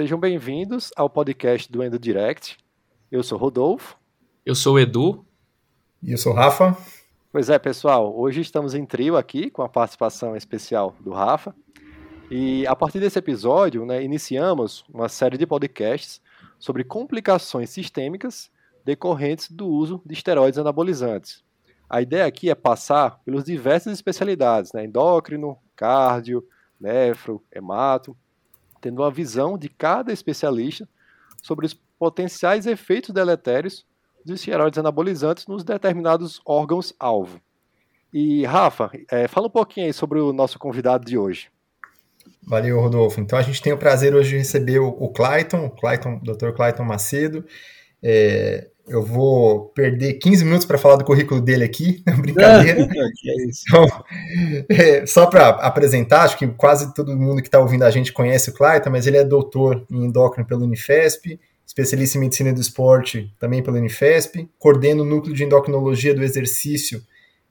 Sejam bem-vindos ao podcast do Endo Direct. Eu sou Rodolfo. Eu sou o Edu. E eu sou o Rafa. Pois é, pessoal, hoje estamos em trio aqui com a participação especial do Rafa. E a partir desse episódio, né, iniciamos uma série de podcasts sobre complicações sistêmicas decorrentes do uso de esteroides anabolizantes. A ideia aqui é passar pelas diversas especialidades, né, endócrino, cardio, nefro, hemato, tendo uma visão de cada especialista sobre os potenciais efeitos deletérios dos esteroides anabolizantes nos determinados órgãos-alvo. E, Rafa, é, fala um pouquinho aí sobre o nosso convidado de hoje. Valeu, Rodolfo. Então a gente tem o prazer hoje de receber o, o Clayton, o Clayton, Dr. Clayton Macedo. É, eu vou perder 15 minutos para falar do currículo dele aqui, brincadeira. é então, é, só para apresentar, acho que quase todo mundo que está ouvindo a gente conhece o Clayton, mas ele é doutor em endócrino pelo Unifesp, especialista em medicina do esporte também pelo Unifesp, coordena o núcleo de endocrinologia do exercício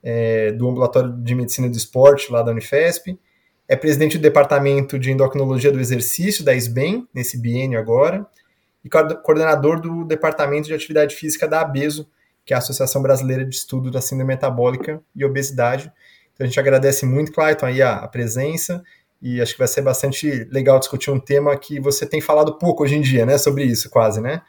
é, do ambulatório de medicina do esporte lá da Unifesp, é presidente do departamento de endocrinologia do exercício da SBEM, nesse biênio agora, e coordenador do Departamento de Atividade Física da ABESO, que é a Associação Brasileira de Estudo da Síndrome Metabólica e Obesidade. Então a gente agradece muito, Clayton, aí a, a presença e acho que vai ser bastante legal discutir um tema que você tem falado pouco hoje em dia, né, sobre isso, quase, né?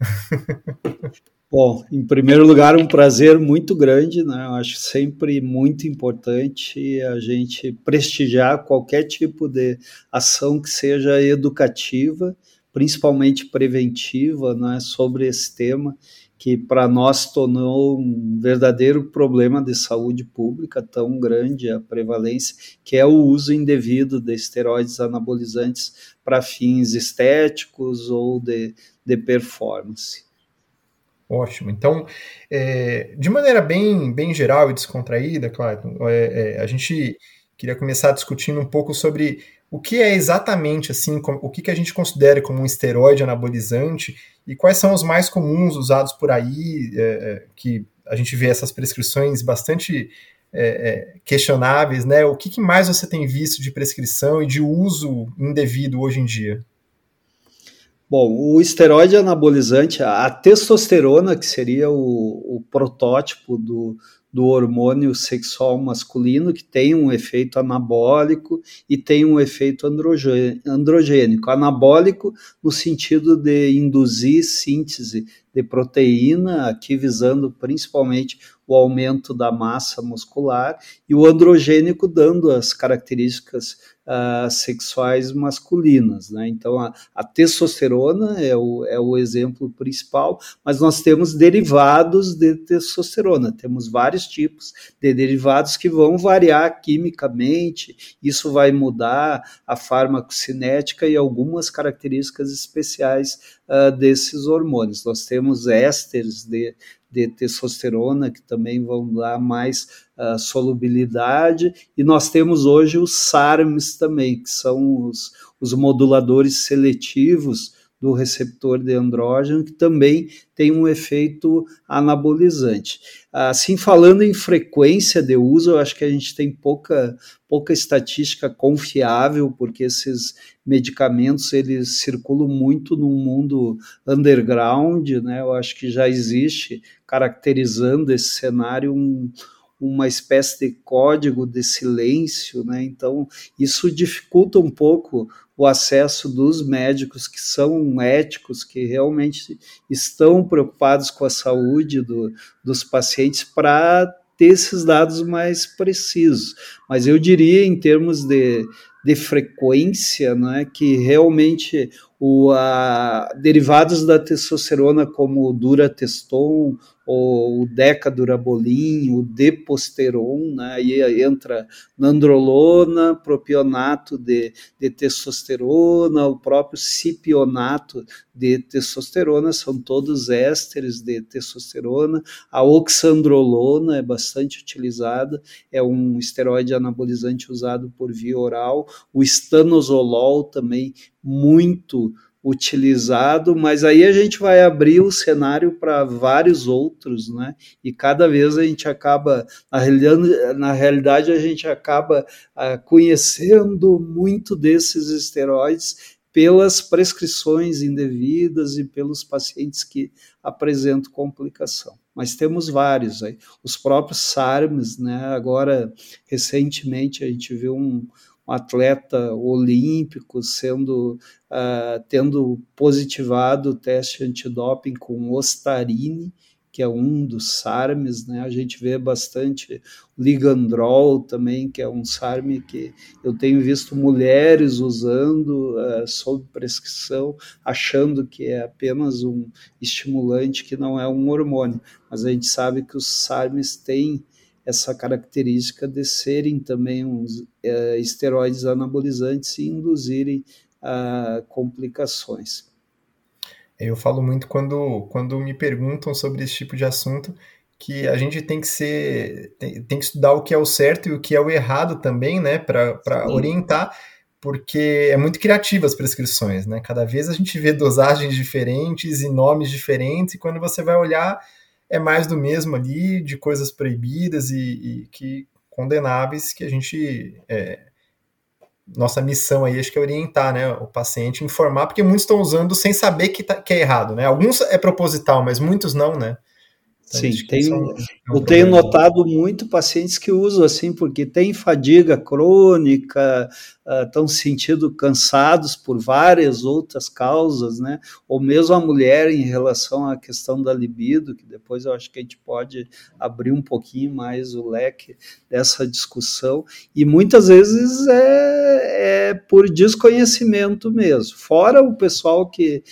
Bom, em primeiro lugar, um prazer muito grande, né? Eu acho sempre muito importante a gente prestigiar qualquer tipo de ação que seja educativa principalmente preventiva, né, sobre esse tema, que para nós tornou um verdadeiro problema de saúde pública tão grande a prevalência, que é o uso indevido de esteroides anabolizantes para fins estéticos ou de, de performance. Ótimo. Então, é, de maneira bem, bem geral e descontraída, claro, é, é, a gente queria começar discutindo um pouco sobre o que é exatamente assim, o que, que a gente considera como um esteroide anabolizante e quais são os mais comuns usados por aí, é, é, que a gente vê essas prescrições bastante é, é, questionáveis, né? O que, que mais você tem visto de prescrição e de uso indevido hoje em dia? Bom, o esteroide anabolizante, a testosterona, que seria o, o protótipo do, do hormônio sexual masculino, que tem um efeito anabólico e tem um efeito androgênico. Anabólico no sentido de induzir síntese de proteína, aqui visando principalmente o aumento da massa muscular, e o androgênico dando as características uh, sexuais masculinas. Né? Então, a, a, testosterona é o, é o exemplo principal, mas nós temos derivados de testosterona, temos vários tipos de derivados que vão variar quimicamente, isso vai mudar a farmacocinética e algumas características especiais uh, desses hormônios. Nós temos ésteres de, de testosterona, que também vão dar mais solubilidade, e nós temos hoje os SARMs também, que são os, os moduladores seletivos do receptor de andrógeno, que também tem um efeito anabolizante. Assim, falando em frequência de uso, eu acho que a gente tem pouca, pouca estatística confiável, porque esses medicamentos eles circulam muito no mundo underground, né? Eu acho que já existe, caracterizando esse cenário, um, uma espécie de código de silêncio, né? Então, isso dificulta um pouco o acesso dos médicos que são éticos, que realmente estão preocupados com a saúde do, dos pacientes para ter esses dados mais precisos. Mas eu diria, em termos de, de frequência, né, que realmente o, a, derivados da testosterona, como o durateston, o, o decadurabolin, o deposteron, né, aí entra nandrolona, propionato de, de testosterona, o próprio cipionato de testosterona, são todos ésteres de testosterona, a oxandrolona é bastante utilizada, é um esteroide anabolizante usado por via oral, o estanozolol também muito utilizado, mas aí a gente vai abrir o cenário para vários outros, né? E cada vez a gente acaba, na realidade, na realidade a gente acaba uh, conhecendo muito desses esteroides pelas prescrições indevidas e pelos pacientes que apresentam complicação. Mas temos vários aí. Os próprios SARMs, né? Agora, recentemente, a gente viu um, um atleta olímpico sendo uh, tendo positivado o teste antidoping com ostarine, que é um dos SARMs, né? A gente vê bastante ligandrol também, que é um SARM que eu tenho visto mulheres usando uh, sob prescrição, achando que é apenas um estimulante que não é um hormônio, mas a gente sabe que os SARMs têm essa característica de serem também uns uh, esteroides anabolizantes e induzirem uh, complicações. Eu falo muito quando, quando me perguntam sobre esse tipo de assunto que a gente tem que ser tem, tem que estudar o que é o certo e o que é o errado também, né, para orientar, porque é muito criativa as prescrições, né? Cada vez a gente vê dosagens diferentes e nomes diferentes e quando você vai olhar é mais do mesmo ali, de coisas proibidas e, e que condenáveis que a gente é, nossa missão aí acho que é orientar né, o paciente, informar, porque muitos estão usando sem saber que, tá, que é errado, né? Alguns é proposital, mas muitos não, né? Então, Sim, tem, são, eu tenho notado muito pacientes que usam assim, porque tem fadiga crônica, estão uh, se sentindo cansados por várias outras causas, né? Ou mesmo a mulher em relação à questão da libido, que depois eu acho que a gente pode abrir um pouquinho mais o leque dessa discussão, e muitas vezes é, é por desconhecimento mesmo. Fora o pessoal que,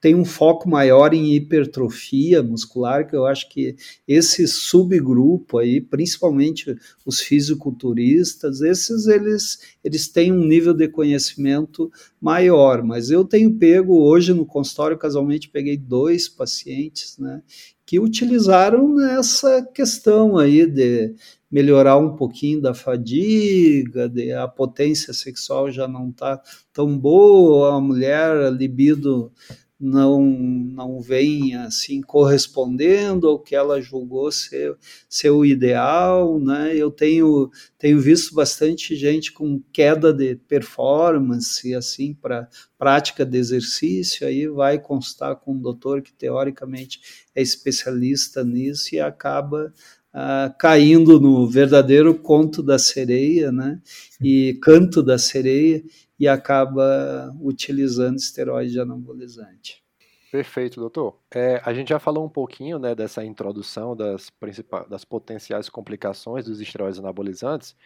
tem um foco maior em hipertrofia muscular, que eu acho que esse subgrupo aí, principalmente os fisiculturistas, esses eles, eles têm um nível de conhecimento maior, mas eu tenho pego hoje no consultório, casualmente peguei dois pacientes, né, que utilizaram nessa questão aí de melhorar um pouquinho da fadiga, de a potência sexual já não está tão boa, a mulher, a libido não não vem assim correspondendo ao que ela julgou ser, ser o ideal, né? Eu tenho tenho visto bastante gente com queda de performance assim para prática de exercício, aí vai constar com um doutor que teoricamente é especialista nisso e acaba Uh, caindo no verdadeiro conto da sereia, né? E canto da sereia, e acaba utilizando esteroide anabolizante. Perfeito, doutor. É, a gente já falou um pouquinho né, dessa introdução das, principais, das potenciais complicações dos esteroides anabolizantes,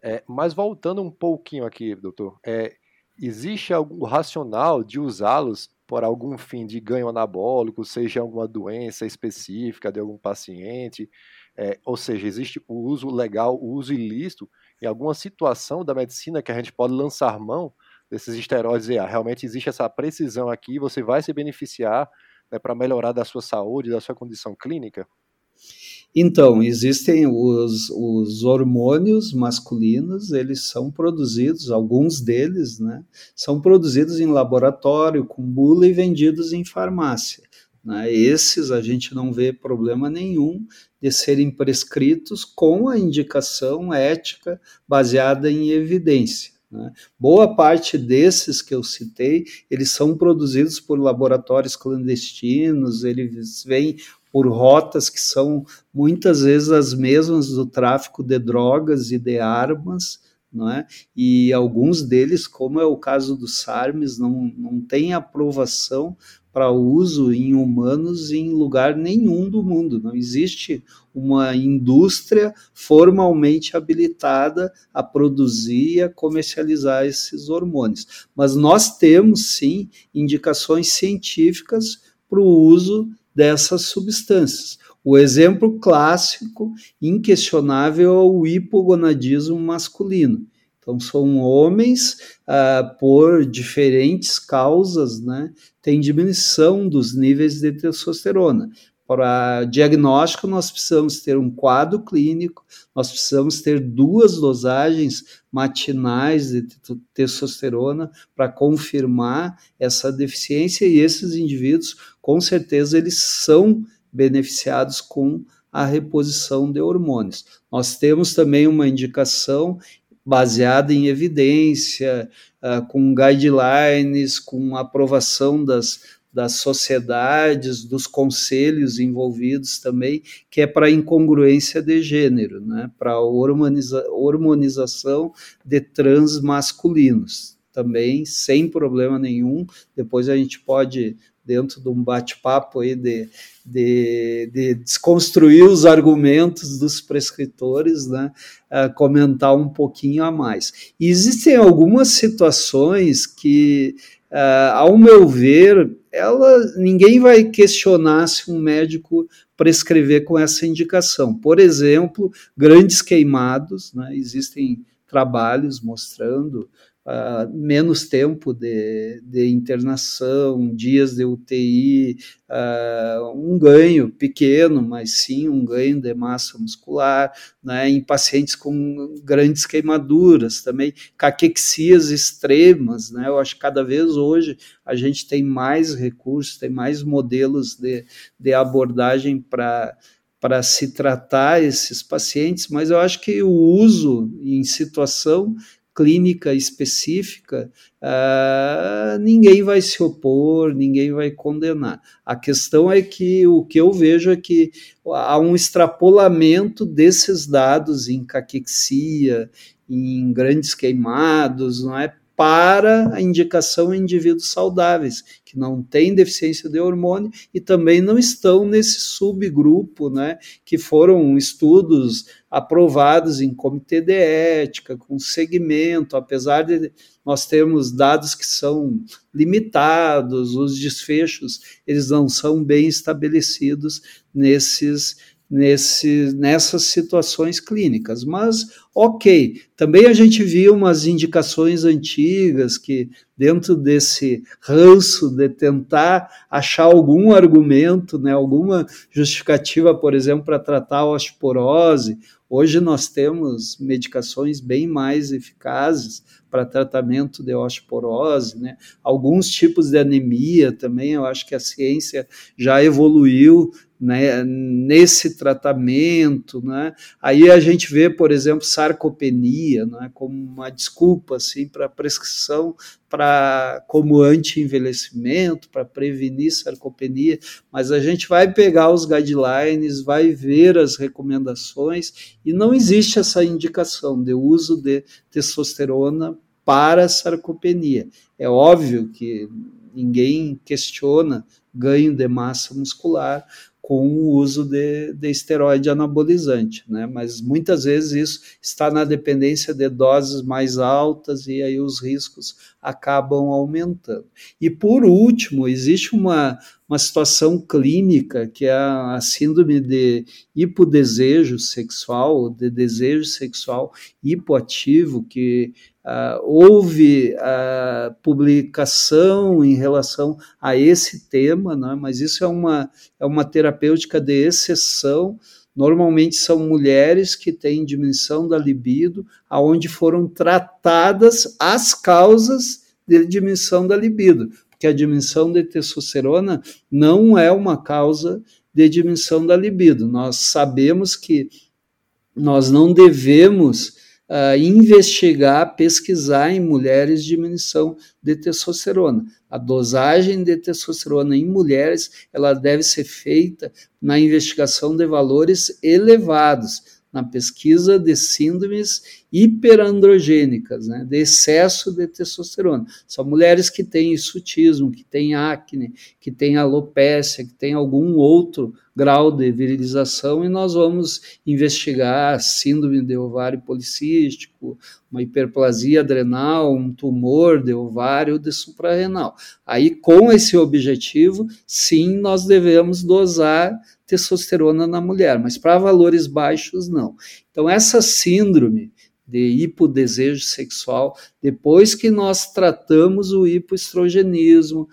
é, mas voltando um pouquinho aqui, doutor, é, existe algum racional de usá-los por algum fim de ganho anabólico, seja alguma doença específica de algum paciente, é, ou seja, existe o uso legal, o uso ilícito em alguma situação da medicina que a gente pode lançar mão desses esteroides e ah, realmente existe essa precisão aqui, você vai se beneficiar né, para melhorar da sua saúde, da sua condição clínica? Então, existem os, os hormônios masculinos, eles são produzidos, alguns deles, né, são produzidos em laboratório, com bula e vendidos em farmácia. Né? Esses a gente não vê problema nenhum de serem prescritos com a indicação ética baseada em evidência. Né? Boa parte desses que eu citei, eles são produzidos por laboratórios clandestinos, eles vêm por rotas que são muitas vezes as mesmas do tráfico de drogas e de armas, não é? E alguns deles, como é o caso dos SARMs, não, não tem aprovação para uso em humanos em lugar nenhum do mundo. Não existe uma indústria formalmente habilitada a produzir e a comercializar esses hormônios. Mas nós temos sim indicações científicas para o uso dessas substâncias. O exemplo clássico, inquestionável, é o hipogonadismo masculino. Então, são homens, ah, por diferentes causas, né, tem diminuição dos níveis de testosterona. Para diagnóstico, nós precisamos ter um quadro clínico, nós precisamos ter duas dosagens matinais de testosterona para confirmar essa deficiência, e esses indivíduos, com certeza, eles são beneficiados com a reposição de hormônios. Nós temos também uma indicação baseada em evidência, uh, com guidelines, com aprovação das, das sociedades, dos conselhos envolvidos também, que é para incongruência de gênero, né? para hormoniza hormonização de transmasculinos. Também sem problema nenhum. Depois a gente pode dentro de um bate-papo aí de, de, de, desconstruir os argumentos dos prescritores, né, uh, comentar um pouquinho a mais. E existem algumas situações que, uh, ao meu ver, ela, ninguém vai questionar se um médico prescrever com essa indicação. Por exemplo, grandes queimados, né, existem trabalhos mostrando uh, menos tempo de, de, internação, dias de UTI, uh, ah, um ganho pequeno, mas sim um ganho de massa muscular, né, em pacientes com grandes queimaduras, também caquexias extremas, né, eu acho que cada vez hoje a gente tem mais recursos, tem mais modelos de, de abordagem para para se tratar esses pacientes, mas eu acho que o uso em situação clínica específica, uh, ninguém vai se opor, ninguém vai condenar. A questão é que o que eu vejo é que há um extrapolamento desses dados em caquexia, em grandes queimados, não é? Para a indicação em indivíduos saudáveis, que não têm deficiência de hormônio e também não estão nesse subgrupo, né, que foram estudos aprovados em comitê de ética, com segmento, apesar de nós termos dados que são limitados, os desfechos, eles não são bem estabelecidos nesses nesse, nessas situações clínicas. Mas, ok, também a gente viu umas indicações antigas que, dentro desse ranço de tentar achar algum argumento, né, alguma justificativa, por exemplo, para tratar a osteoporose, hoje nós temos medicações bem mais eficazes para tratamento de osteoporose, né? Alguns tipos de anemia também, eu acho que a ciência já evoluiu né, nesse tratamento, né? Aí a gente vê, por exemplo, sarcopenia, né, como uma desculpa assim para prescrição para como anti-envelhecimento, para prevenir sarcopenia, mas a gente vai pegar os guidelines, vai ver as recomendações e não existe essa indicação de uso de testosterona para sarcopenia. É óbvio que ninguém questiona ganho de massa muscular, com o uso de, de esteroide anabolizante, né? Mas muitas vezes isso está na dependência de doses mais altas e aí os riscos acabam aumentando. E por último, existe uma, uma situação clínica que é a síndrome de hipodesejo sexual, de desejo sexual hipoativo, que Uh, houve uh, publicação em relação a esse tema, né? mas isso é uma, é uma terapêutica de exceção. Normalmente são mulheres que têm diminuição da libido, aonde foram tratadas as causas de diminuição da libido, porque a diminuição de testosterona não é uma causa de diminuição da libido. Nós sabemos que nós não devemos uh, investigar, pesquisar em mulheres diminuição de testosterona. A dosagem de testosterona em mulheres ela deve ser feita na investigação de valores elevados na pesquisa de síndromes hiperandrogênicas, né, de excesso de testosterona. São mulheres que têm hirsutismo, que têm acne, que têm alopécia, que têm algum outro grau de virilização e nós vamos investigar síndrome de ovário policístico, uma hiperplasia adrenal, um tumor de ovário de suprarrenal. Aí, com esse objetivo, sim, nós devemos dosar testosterona na mulher, mas para valores baixos, não. Então, essa síndrome de hipodesejo sexual, depois que nós tratamos o hipoestrogenismo,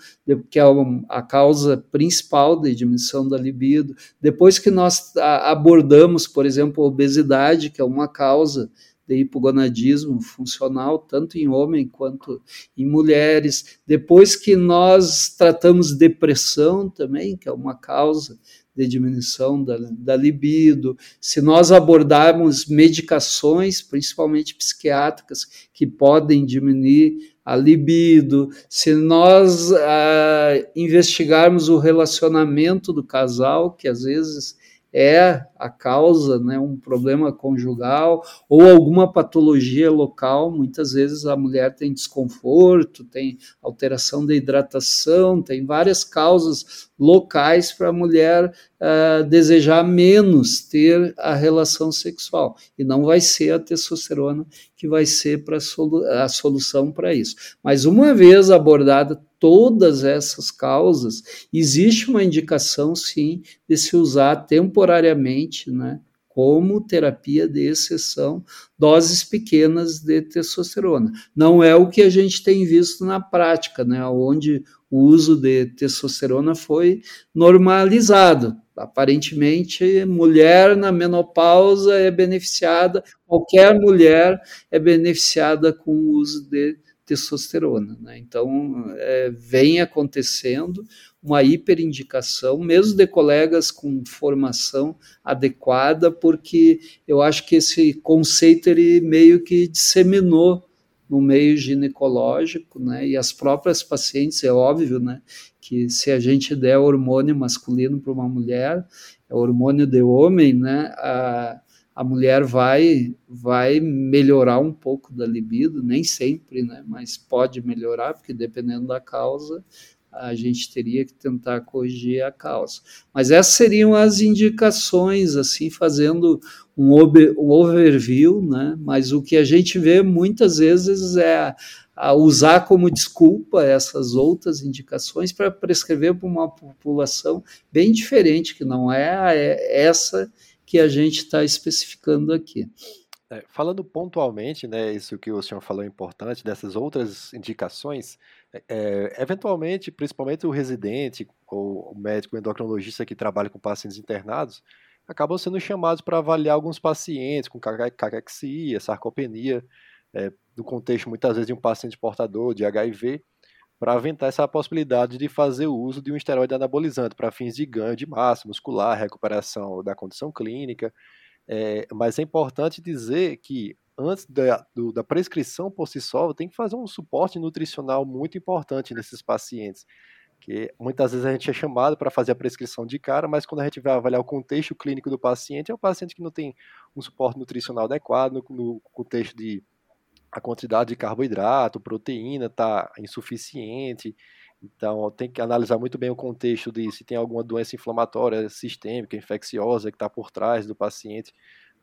que é a causa principal de diminuição da libido, depois que nós abordamos, por exemplo, a obesidade, que é uma causa de hipogonadismo funcional, tanto em homem quanto em mulheres. Depois que nós tratamos depressão também, que é uma causa de diminuição da, da libido, se nós abordarmos medicações, principalmente psiquiátricas, que podem diminuir a libido, se nós ah, investigarmos o relacionamento do casal, que às vezes é a causa, né, um problema conjugal ou alguma patologia local. Muitas vezes a mulher tem desconforto, tem alteração da hidratação, tem várias causas locais para a mulher uh, desejar menos ter a relação sexual. E não vai ser a testosterona que vai ser pra solu a solução para isso. Mas uma vez abordada todas essas causas, existe uma indicação, sim, de se usar temporariamente, né, como terapia de exceção, doses pequenas de testosterona. Não é o que a gente tem visto na prática, né, onde o uso de testosterona foi normalizado. Aparentemente, mulher na menopausa é beneficiada, qualquer mulher é beneficiada com o uso de testosterona. Né? Então, é, vem acontecendo uma hiperindicação, mesmo de colegas com formação adequada, porque eu acho que esse conceito ele meio que disseminou no meio ginecológico, né? E as próprias pacientes, é óbvio, né? Que se a gente der hormônio masculino para uma mulher, é hormônio de homem, né? A mulher vai vai melhorar um pouco da libido, nem sempre, né? Mas pode melhorar, porque dependendo da causa, a gente teria que tentar corrigir a causa. Mas essas seriam as indicações, assim, fazendo um, over, um overview, né? Mas o que a gente vê muitas vezes é a usar como desculpa essas outras indicações para prescrever para uma população bem diferente, que não é essa que a gente está especificando aqui. É, falando pontualmente, né, isso que o senhor falou é importante, dessas outras indicações, é, é, eventualmente, principalmente o residente ou o médico endocrinologista que trabalha com pacientes internados, acabam sendo chamados para avaliar alguns pacientes com caquexia, sarcopenia, é, no contexto muitas vezes de um paciente portador de HIV, para aventar essa possibilidade de fazer o uso de um esteroide anabolizante para fins de ganho de massa muscular, recuperação da condição clínica. É, mas é importante dizer que antes da, do, da prescrição por si só, tem que fazer um suporte nutricional muito importante nesses pacientes. Que muitas vezes a gente é chamado para fazer a prescrição de cara, mas quando a gente vai avaliar o contexto clínico do paciente, é um paciente que não tem um suporte nutricional adequado, no, no contexto de a quantidade de carboidrato, proteína está insuficiente. Então, tem que analisar muito bem o contexto de se tem alguma doença inflamatória sistêmica, infecciosa que está por trás do paciente.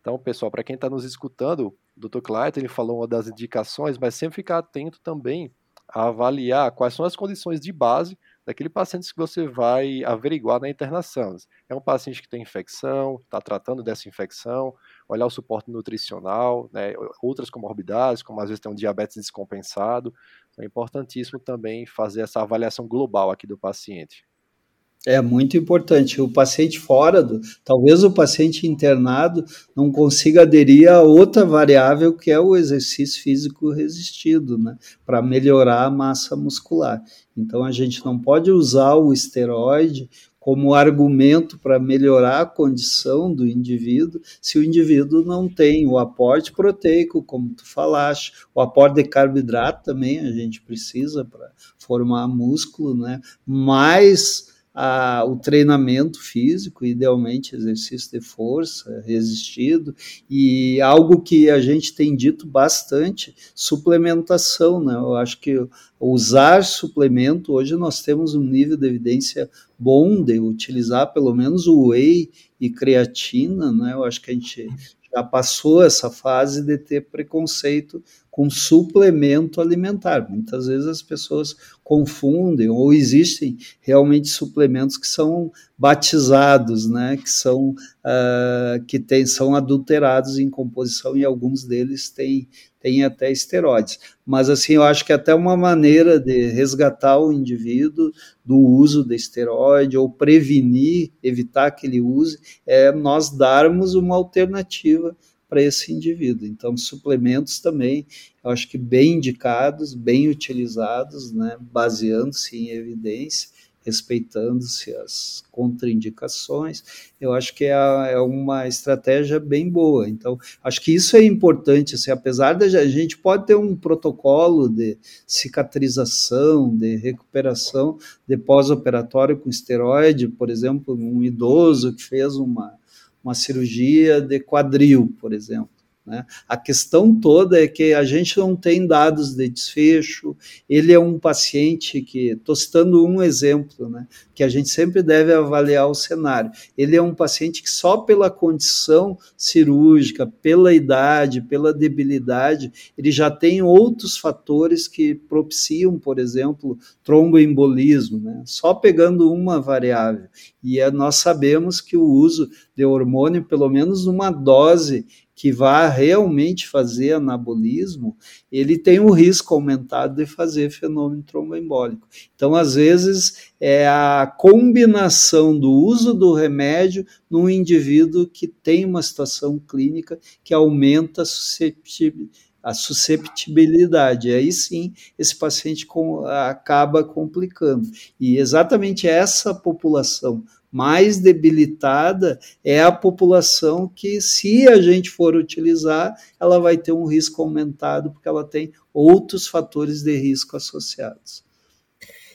Então, pessoal, para quem está nos escutando, o Dr. Clayton ele falou uma das indicações, mas sempre ficar atento também a avaliar quais são as condições de base daquele paciente que você vai averiguar na internação. É um paciente que tem infecção, está tratando dessa infecção, olhar o suporte nutricional, né, outras comorbidades, como às vezes tem um diabetes descompensado. Então, é importantíssimo também fazer essa avaliação global aqui do paciente. É muito importante. O paciente fora, do, talvez o paciente internado não consiga aderir a outra variável que é o exercício físico resistido, né, para melhorar a massa muscular. Então a gente não pode usar o esteroide como argumento para melhorar a condição do indivíduo, se o indivíduo não tem o aporte proteico, como tu falaste, o aporte de carboidrato também a gente precisa para formar músculo, né? Mais a, o treinamento físico, idealmente exercício de força, resistido, e algo que a gente tem dito bastante, suplementação, né? Eu acho que usar suplemento, hoje nós temos um nível de evidência bom de utilizar pelo menos o whey e creatina, né? Eu acho que a gente já passou essa fase de ter preconceito com suplemento alimentar. Muitas vezes as pessoas confundem ou existem realmente suplementos que são batizados, né, que são uh, que tem, são adulterados em composição e alguns deles têm tem até esteroides. Mas assim, eu acho que até uma maneira de resgatar o indivíduo do uso de esteroide ou prevenir, evitar que ele use, é nós darmos uma alternativa para esse indivíduo. Então, suplementos também, eu acho que bem indicados, bem utilizados, né, baseando-se em evidência, respeitando-se as contraindicações, eu acho que é, é, uma estratégia bem boa. Então, acho que isso é importante, assim, apesar da a gente pode ter um protocolo de cicatrização, de recuperação de pós-operatório com esteroide, por exemplo, um idoso que fez uma, uma cirurgia de quadril, por exemplo. Né? A questão toda é que a gente não tem dados de desfecho. Ele é um paciente que, estou citando um exemplo, né, que a gente sempre deve avaliar o cenário. Ele é um paciente que só pela condição cirúrgica, pela idade, pela debilidade, ele já tem outros fatores que propiciam, por exemplo, tromboembolismo, né? só pegando uma variável. E é, nós sabemos que o uso de hormônio, pelo menos uma dose que vá realmente fazer anabolismo, ele tem o risco aumentado de fazer fenômeno tromboembólico. Então, às vezes, é a combinação do uso do remédio num indivíduo que tem uma situação clínica que aumenta a susceptibilidade. Aí sim, esse paciente acaba complicando. E exatamente essa população mais debilitada é a população que, se a gente for utilizar, ela vai ter um risco aumentado, porque ela tem outros fatores de risco associados.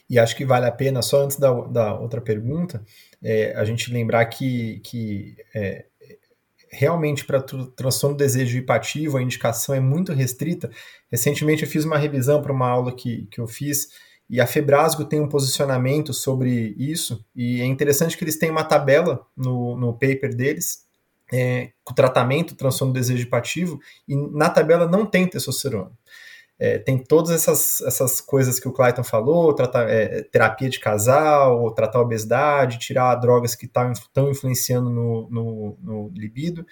E acho que vale a pena, só antes da, da outra pergunta, é, a gente lembrar que, que é, realmente para transtorno do desejo hipativo a indicação é muito restrita. Recentemente eu fiz uma revisão para uma aula que, que eu fiz e a Febrasgo tem um posicionamento sobre isso, e é interessante que eles têm uma tabela no, no paper deles, é, com tratamento transtorno hipativo, e na tabela não tem testosterona. É, tem todas essas, essas coisas que o Clayton falou, tratar, é, terapia de casal, tratar obesidade, tirar drogas que estão influenciando no, no, no libido,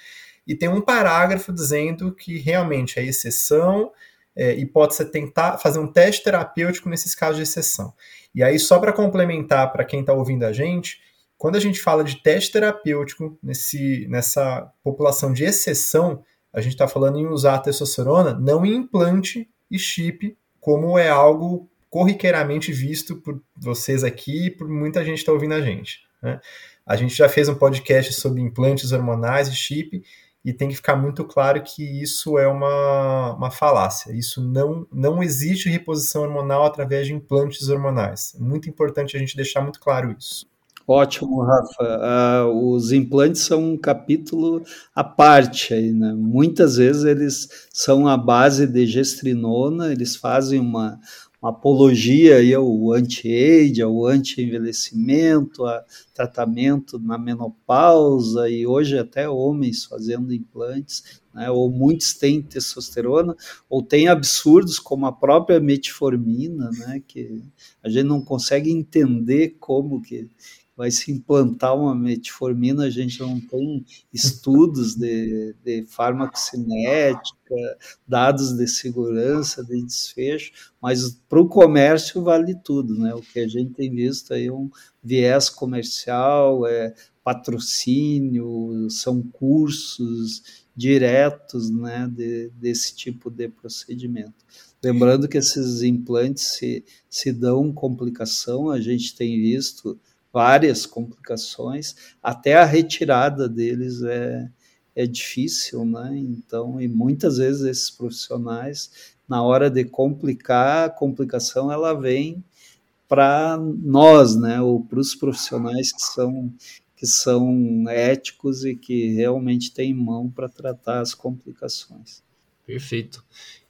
e tem um parágrafo dizendo que realmente é exceção, é, e pode ser tentar fazer um teste terapêutico nesses casos de exceção. E aí, só para complementar para quem está ouvindo a gente, quando a gente fala de teste terapêutico nesse, nessa população de exceção, a gente está falando em usar a testosterona não em implante e chip, como é algo corriqueiramente visto por vocês aqui e por muita gente que está ouvindo a gente. Né? A gente já fez um podcast sobre implantes hormonais e chip, e tem que ficar muito claro que isso é uma, uma falácia. Isso não, não existe reposição hormonal através de implantes hormonais. É muito importante a gente deixar muito claro isso. Ótimo, Rafa. Uh, os implantes são um capítulo à parte aí, né? Muitas vezes eles são a base de gestrinona, eles fazem uma, uma apologia aí ao anti-age, ao anti-envelhecimento, a tratamento na menopausa e hoje até homens fazendo implantes, né, ou muitos têm testosterona, ou tem absurdos como a própria metformina, né, que a gente não consegue entender como que, vai se implantar uma metformina, a gente não tem estudos de, de farmacocinética, dados de segurança, de desfecho, mas para o comércio vale tudo, né? O que a gente tem visto aí é um viés comercial, é patrocínio, são cursos diretos, né, de, desse tipo de procedimento. Lembrando que esses implantes se, se dão complicação, a gente tem visto várias complicações, até a retirada deles é, é difícil, né? Então, e muitas vezes esses profissionais, na hora de complicar, a complicação ela vem para nós, né? Ou para os profissionais que são que são éticos e que realmente têm mão para tratar as complicações. Perfeito.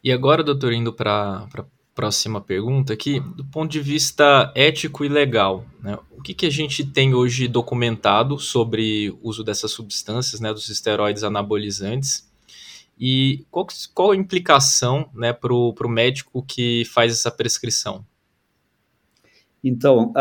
E agora, doutor, indo para próxima pergunta aqui, do ponto de vista ético e legal, né, o que, que a gente tem hoje documentado sobre o uso dessas substâncias, né, dos esteroides anabolizantes, e qual, qual a implicação né, para o médico que faz essa prescrição? Então,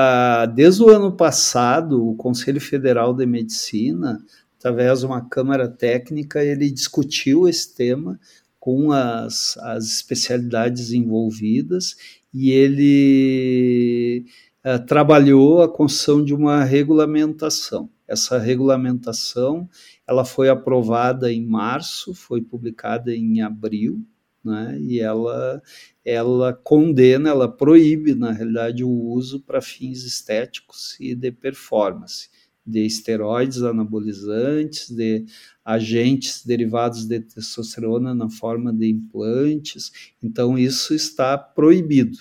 desde o ano passado, o Conselho Federal de Medicina, através de uma câmara técnica, ele discutiu esse tema com as, as especialidades envolvidas e ele uh, trabalhou a construção de uma regulamentação. essa regulamentação, ela foi aprovada em março, foi publicada em abril, né? E ela ela condena, ela proíbe, na realidade, o uso para fins estéticos e de performance de esteroides anabolizantes, de agentes derivados de testosterona na forma de implantes. Então, isso está proibido.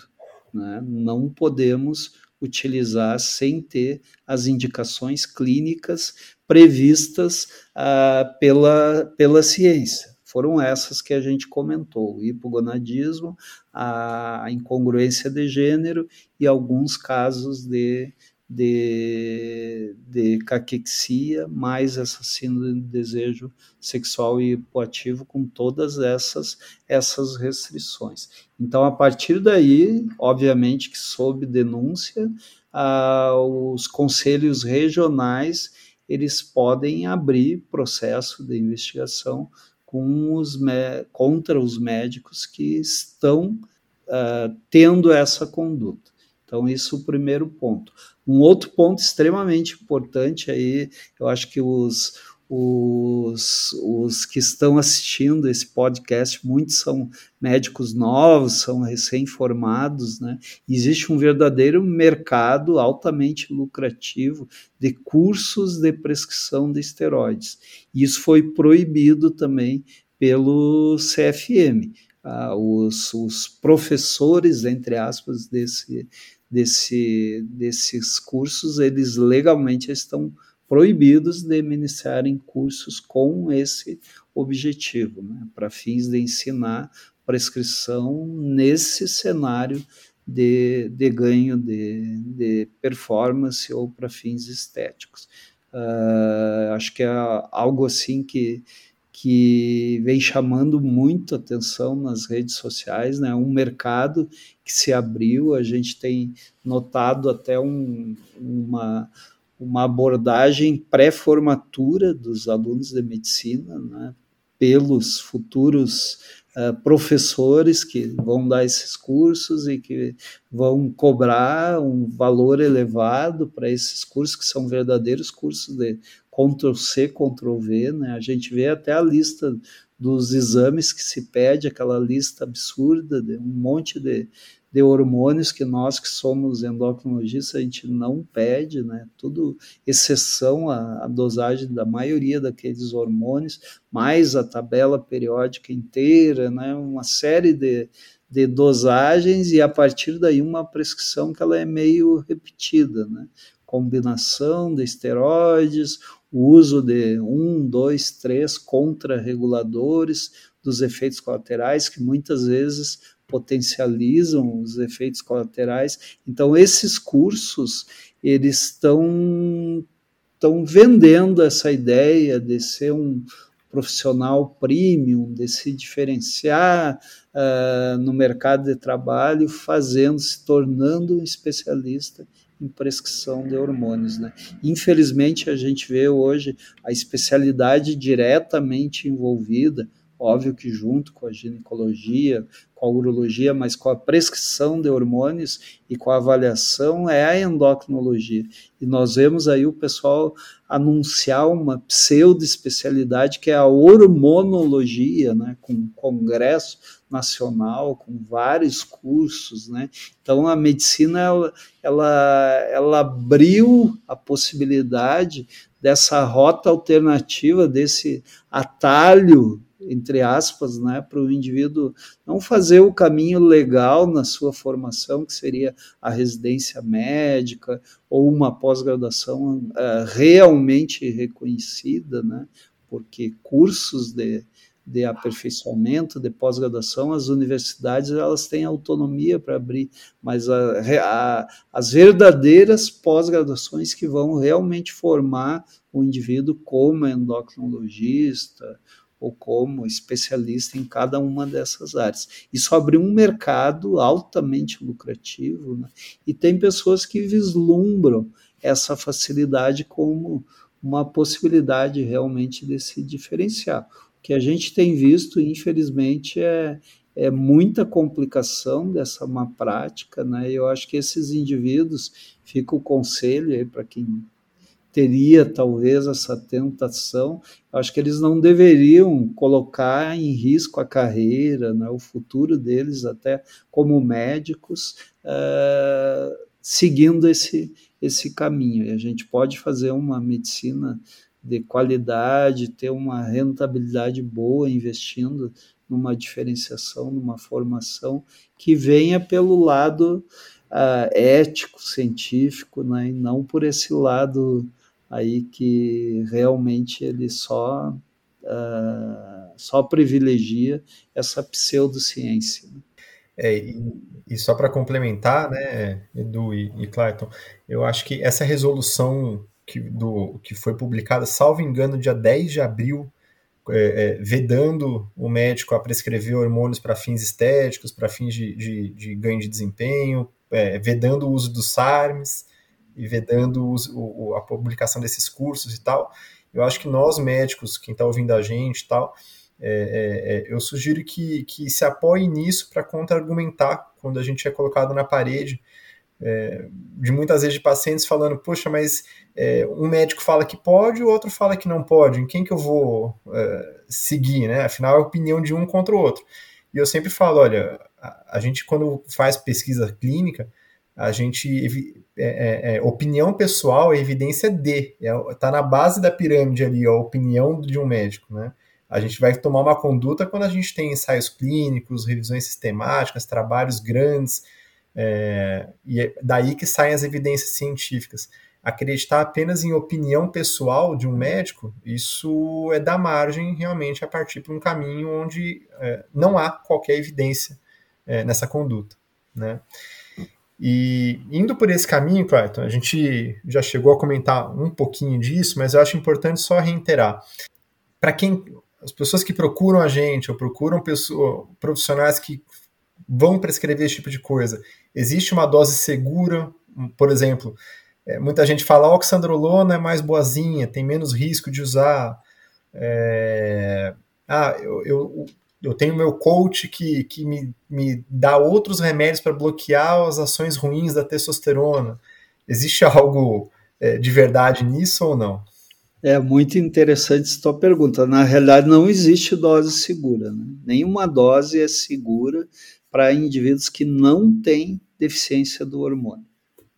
Né? Não podemos utilizar sem ter as indicações clínicas previstas ah, pela, pela ciência foram essas que a gente comentou: o hipogonadismo, a incongruência de gênero e alguns casos de, de, de caquexia, mais síndrome de desejo sexual e hipoativo, com todas essas, essas restrições. Então, a partir daí, obviamente que sob denúncia, ah, os conselhos regionais eles podem abrir processo de investigação com os contra os médicos que estão uh, tendo essa conduta. Então, isso é o primeiro ponto. Um outro ponto extremamente importante aí, eu acho que os, os, os que estão assistindo esse podcast, muitos são médicos novos, são recém-formados, né? Existe um verdadeiro mercado altamente lucrativo de cursos de prescrição de esteroides. Isso foi proibido também pelo CFM. Ah, os, os professores, entre aspas, desse, desse, desses cursos, eles legalmente estão proibidos de ministrarem cursos com esse objetivo, né, para fins de ensinar prescrição nesse cenário de, de ganho de, de performance ou para fins estéticos. Uh, acho que é algo assim que, que vem chamando muito atenção nas redes sociais, né? Um mercado que se abriu, a gente tem notado até um, uma, uma abordagem pré-formatura dos alunos de medicina, né, pelos futuros uh, professores que vão dar esses cursos e que vão cobrar um valor elevado para esses cursos, que são verdadeiros cursos de Ctrl-C, Ctrl-V. Né? A gente vê até a lista dos exames que se pede, aquela lista absurda de um monte de, de hormônios que nós que somos endocrinologistas a gente não pede, né? Tudo exceção à, dosagem da maioria daqueles hormônios, mais a tabela periódica inteira, né? Uma série de, de dosagens e a partir daí uma prescrição que ela é meio repetida, né? Combinação de esteroides, o uso de um, dois, três contrarreguladores dos efeitos colaterais que muitas vezes potencializam os efeitos colaterais. Então, esses cursos, eles estão estão vendendo essa ideia de ser um profissional premium, de se diferenciar uh, no mercado de trabalho, fazendo, se tornando um especialista em prescrição de hormônios. Né? Infelizmente, a gente vê hoje a especialidade diretamente envolvida, óbvio que junto com a ginecologia, com a urologia, mas com a prescrição de hormônios e com a avaliação é a endocrinologia. E nós vemos aí o pessoal anunciar uma pseudo-especialidade que é a hormonologia, né, com congresso nacional, com vários cursos, né? Então a medicina ela, ela, ela abriu a possibilidade dessa rota alternativa, desse atalho entre aspas, né, para o indivíduo não fazer o caminho legal na sua formação, que seria a residência médica ou uma pós-graduação uh, realmente reconhecida, né, porque cursos de, de aperfeiçoamento, de pós-graduação, as universidades elas têm autonomia para abrir, mas a, a, as verdadeiras pós-graduações que vão realmente formar o indivíduo como endocrinologista, ou como especialista em cada uma dessas áreas. Isso abriu um mercado altamente lucrativo, né? e tem pessoas que vislumbram essa facilidade como uma possibilidade realmente de se diferenciar. O que a gente tem visto, infelizmente, é, é muita complicação dessa má prática, né? Eu acho que esses indivíduos, fica o conselho aí para quem teria talvez essa tentação, acho que eles não deveriam colocar em risco a carreira, né, o futuro deles, até como médicos, uh, seguindo esse, esse caminho. E a gente pode fazer uma medicina de qualidade, ter uma rentabilidade boa investindo numa diferenciação, numa formação que venha pelo lado uh, ético, científico, né, e não por esse lado aí que realmente ele só uh, só privilegia essa pseudociência. Né? É, e, e só para complementar, né, Edu e, e Clayton, eu acho que essa resolução que, do, que foi publicada, salvo engano, dia 10 de abril é, é, vedando o médico a prescrever hormônios para fins estéticos, para fins de, de, de, ganho de desempenho, é, vedando o uso dos SARMs e vedando o, o, a publicação desses cursos e tal. Eu acho que nós médicos, quem está ouvindo a gente e tal, é, é, é, eu sugiro que, que se apoie nisso para contra-argumentar quando a gente é colocado na parede é, de muitas vezes de pacientes falando, poxa, mas é, um médico fala que pode, o outro fala que não pode, em quem que eu vou é, seguir, né? Afinal, é a opinião de um contra o outro. E eu sempre falo, olha, a, a gente quando faz pesquisa clínica, a gente é, é, é opinião pessoal é evidência D, está na base da pirâmide ali, a opinião de um médico, né? A gente vai tomar uma conduta quando a gente tem ensaios clínicos, revisões sistemáticas, trabalhos grandes, é, e é daí que saem as evidências científicas. Acreditar apenas em opinião pessoal de um médico, isso é dar margem realmente a partir para um caminho onde é, não há qualquer evidência é, nessa conduta. Né? E indo por esse caminho, Clayton, a gente já chegou a comentar um pouquinho disso, mas eu acho importante só reiterar. Para quem as pessoas que procuram a gente ou procuram pessoas, profissionais que vão prescrever esse tipo de coisa, existe uma dose segura, por exemplo, é, muita gente fala oxandrolona é mais boazinha, tem menos risco de usar. É, ah, eu, eu, eu tenho meu coach que, que me, me dá outros remédios para bloquear as ações ruins da testosterona. Existe algo é, de verdade nisso ou não? É muito interessante essa tua pergunta. Na realidade, não existe dose segura. Né? Nenhuma dose é segura para indivíduos que não têm deficiência do hormônio.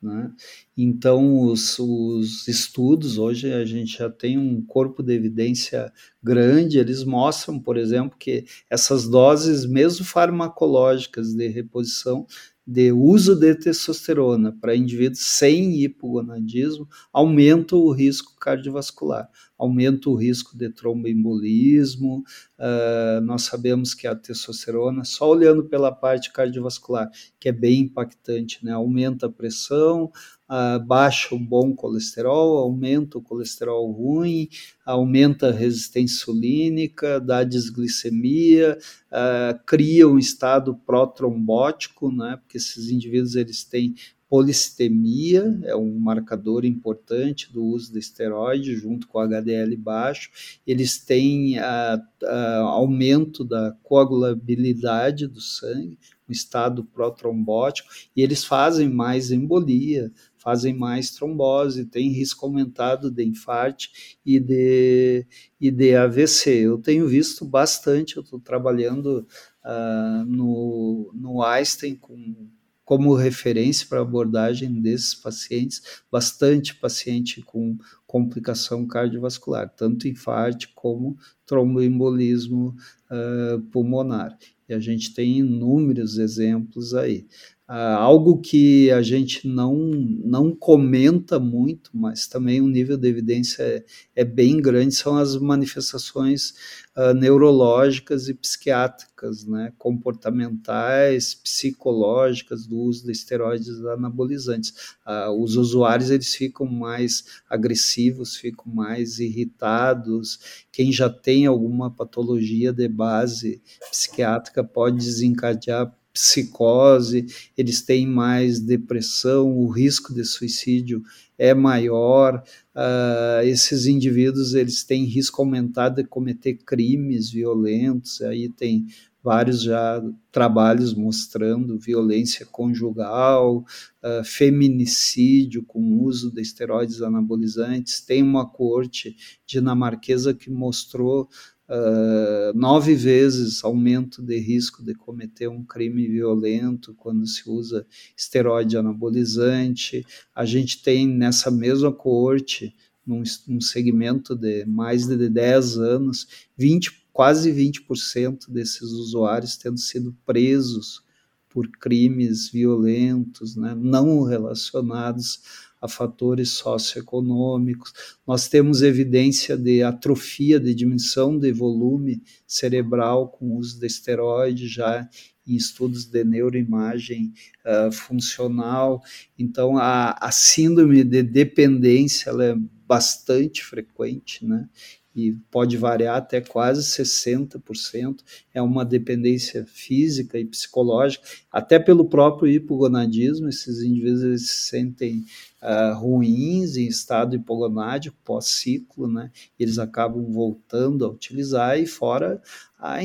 Né? Então, os, os, estudos, hoje a gente já tem um corpo de evidência grande, eles mostram, por exemplo, que essas doses, mesmo farmacológicas de reposição, de uso de testosterona para indivíduos sem hipogonadismo aumenta o risco cardiovascular, aumenta o risco de tromboembolismo. Uh, nós sabemos que a testosterona, só olhando pela parte cardiovascular, que é bem impactante, né? aumenta a pressão, uh, baixa o bom colesterol, aumenta o colesterol ruim, aumenta a resistência insulínica, dá desglicemia, uh, cria um estado protrombótico, né, porque esses indivíduos eles têm polistemia, é um marcador importante do uso de esteroide junto com o HDL baixo. Eles têm a, a, aumento da coagulabilidade do sangue, um estado protrombótico, e eles fazem mais embolia, fazem mais trombose, tem risco aumentado de infarto e de, e de AVC. Eu tenho visto bastante, eu estou trabalhando uh, no, no Einstein com, como referência para abordagem desses pacientes, bastante paciente com complicação cardiovascular, tanto infarto como tromboembolismo uh, pulmonar. E a gente tem inúmeros exemplos aí. Uh, algo que a gente não, não comenta muito, mas também o nível de evidência é, é bem grande, são as manifestações uh, neurológicas e psiquiátricas, né, comportamentais, psicológicas do uso de esteroides anabolizantes. Uh, os usuários eles ficam mais agressivos, ficam mais irritados. Quem já tem alguma patologia de base psiquiátrica pode desencadear psicose, eles têm mais depressão, o risco de suicídio é maior. Uh, esses indivíduos eles têm risco aumentado de cometer crimes violentos. Aí tem vários já trabalhos mostrando violência conjugal, uh, feminicídio com uso de esteroides anabolizantes. Tem uma corte dinamarquesa que mostrou uh, nove vezes aumento de risco de cometer um crime violento quando se usa esteroide anabolizante. A gente tem nessa mesma coorte, num, num segmento de mais de 10 anos, 20, quase 20% desses usuários tendo sido presos por crimes violentos, né, não relacionados a fatores socioeconômicos. Nós temos evidência de atrofia, de diminuição de volume cerebral com o uso de esteroide já em estudos de neuroimagem uh, funcional. Então, a, a síndrome de dependência ela é bastante frequente, né? e pode variar até quase 60%, é uma dependência física e psicológica, até pelo próprio hipogonadismo, esses indivíduos se sentem uh, ruins em estado hipogonádico, pós-ciclo, né? eles acabam voltando a utilizar, e fora a,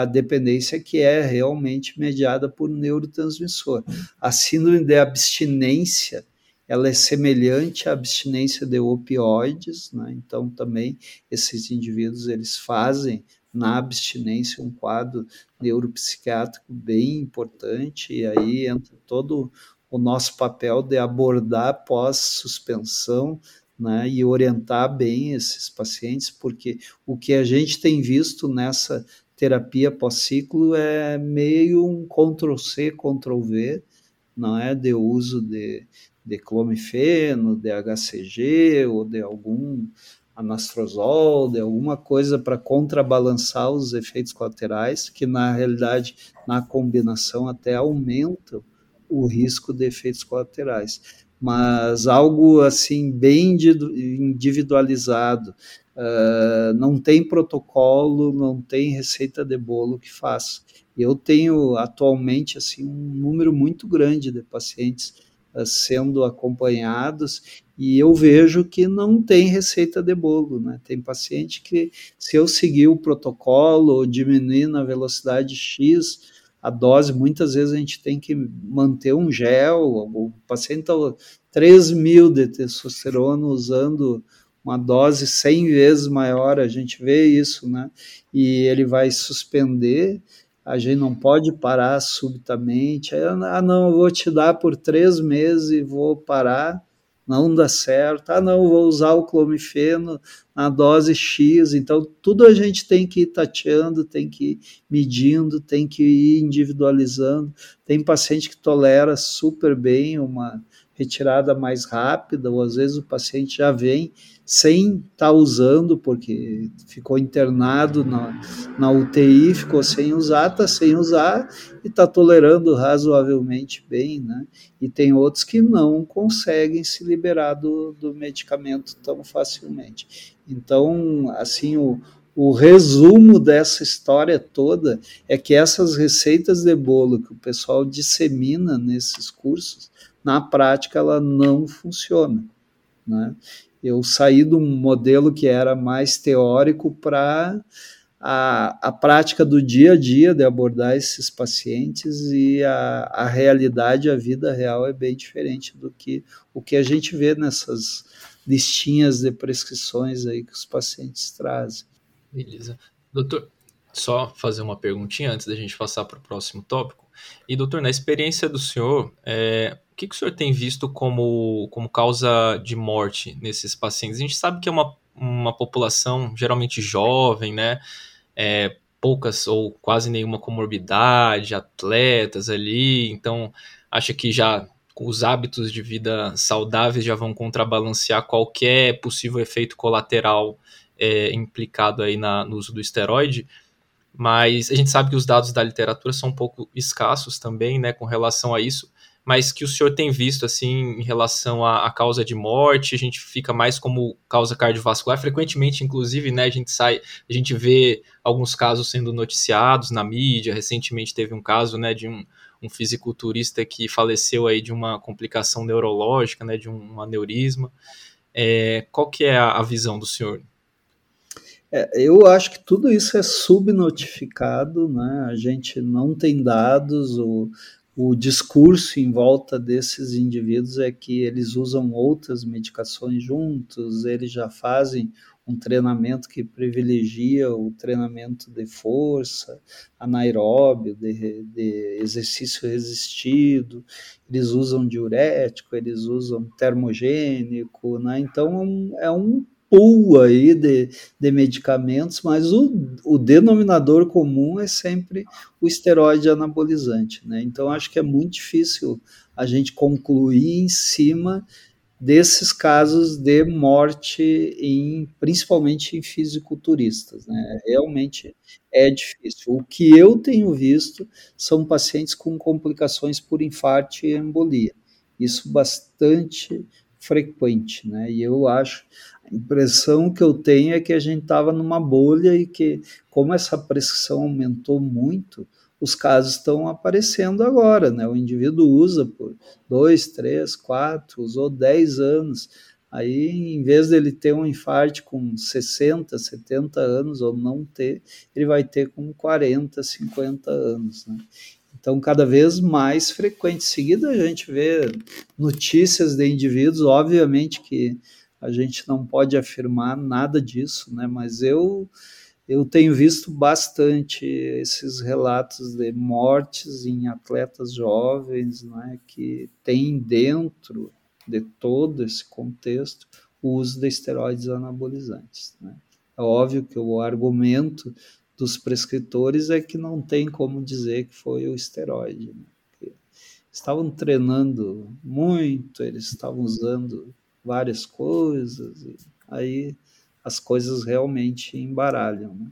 a dependência que é realmente mediada por neurotransmissor. A síndrome de abstinência, ela é semelhante à abstinência de opioides, né? então também esses indivíduos eles fazem na abstinência um quadro neuropsiquiátrico bem importante e aí entra todo o nosso papel de abordar pós-suspensão né, e orientar bem esses pacientes, porque o que a gente tem visto nessa terapia pós-ciclo é meio um Ctrl-C, Ctrl-V, não é, de uso de, de clomifeno, de HCG ou de algum anastrozol, de alguma coisa para contrabalançar os efeitos colaterais, que na realidade, na combinação, até aumentam o risco de efeitos colaterais. Mas algo assim, bem individualizado, uh, não tem protocolo, não tem receita de bolo que faça. Eu tenho atualmente assim um número muito grande de pacientes sendo acompanhados e eu vejo que não tem receita de bolo, né? Tem paciente que, se eu seguir o protocolo ou diminuir na velocidade X a dose, muitas vezes a gente tem que manter um gel, o paciente está 3 mil de testosterona usando uma dose 100 vezes maior, a gente vê isso, né? E ele vai suspender a gente não pode parar subitamente. Aí, ah, não, eu vou te dar por três meses e vou parar, não dá certo. Ah, não, vou usar o clomifeno na dose X. Então, tudo a gente tem que ir tateando, tem que ir medindo, tem que ir individualizando. Tem paciente que tolera super bem uma retirada mais rápida, ou às vezes o paciente já vem sem estar tá usando, porque ficou internado na, na UTI, ficou sem usar, está sem usar e está tolerando razoavelmente bem, né? E tem outros que não conseguem se liberar do, do medicamento tão facilmente. Então, assim, o, o resumo dessa história toda é que essas receitas de bolo que o pessoal dissemina nesses cursos, na prática ela não funciona, né? eu saí de um modelo que era mais teórico para a, a prática do dia a dia de abordar esses pacientes e a, a realidade, a vida real é bem diferente do que o que a gente vê nessas listinhas de prescrições aí que os pacientes trazem. Beleza. Doutor, só fazer uma perguntinha antes da gente passar para o próximo tópico. E, doutor, na experiência do senhor, é, o que, que o senhor tem visto como, como causa de morte nesses pacientes? A gente sabe que é uma, uma população geralmente jovem, né? É, poucas ou quase nenhuma comorbidade, atletas ali, então acha que já os hábitos de vida saudáveis já vão contrabalancear qualquer possível efeito colateral é, implicado aí na, no uso do esteroide mas a gente sabe que os dados da literatura são um pouco escassos também, né, com relação a isso. Mas que o senhor tem visto assim em relação à, à, causa de morte, a gente fica mais como causa cardiovascular, frequentemente, inclusive, né, a gente sai, a gente vê alguns casos sendo noticiados na mídia, recentemente teve um caso, né, de um, um fisiculturista que faleceu aí de uma complicação neurológica, né, de um, um aneurisma, é, qual que é a, a visão do senhor? É, eu acho que tudo isso é subnotificado, né? a gente não tem dados, o, o discurso em volta desses indivíduos é que eles usam outras medicações juntos, eles já fazem um treinamento que privilegia o treinamento de força, anaeróbio, de, de exercício resistido, eles usam diurético, eles usam termogênico, né? então é um é pool aí de, de medicamentos, mas o, o denominador comum é sempre o esteroide anabolizante, né? Então acho que é muito difícil a gente concluir em cima desses casos de morte em principalmente em fisiculturistas, né? Realmente é difícil. O que eu tenho visto são pacientes com complicações por infarto e embolia. Isso bastante frequente, né? E eu acho a impressão que eu tenho é que a gente estava numa bolha e que, como essa prescrição aumentou muito, os casos estão aparecendo agora, né? O indivíduo usa por dois, três, quatro, usou dez anos. Aí, em vez dele ter um infarto com 60, 70 anos ou não ter, ele vai ter com 40, 50 anos, né? Então, cada vez mais frequente. Em seguida, a gente vê notícias de indivíduos, obviamente que a gente não pode afirmar nada disso, né? Mas eu eu tenho visto bastante esses relatos de mortes em atletas jovens, né, que tem dentro de todo esse contexto o uso de esteroides anabolizantes. Né. É óbvio que o argumento dos prescritores é que não tem como dizer que foi o esteroide. Né, estavam treinando muito, eles estavam usando várias coisas, e aí as coisas realmente embaralham. Né?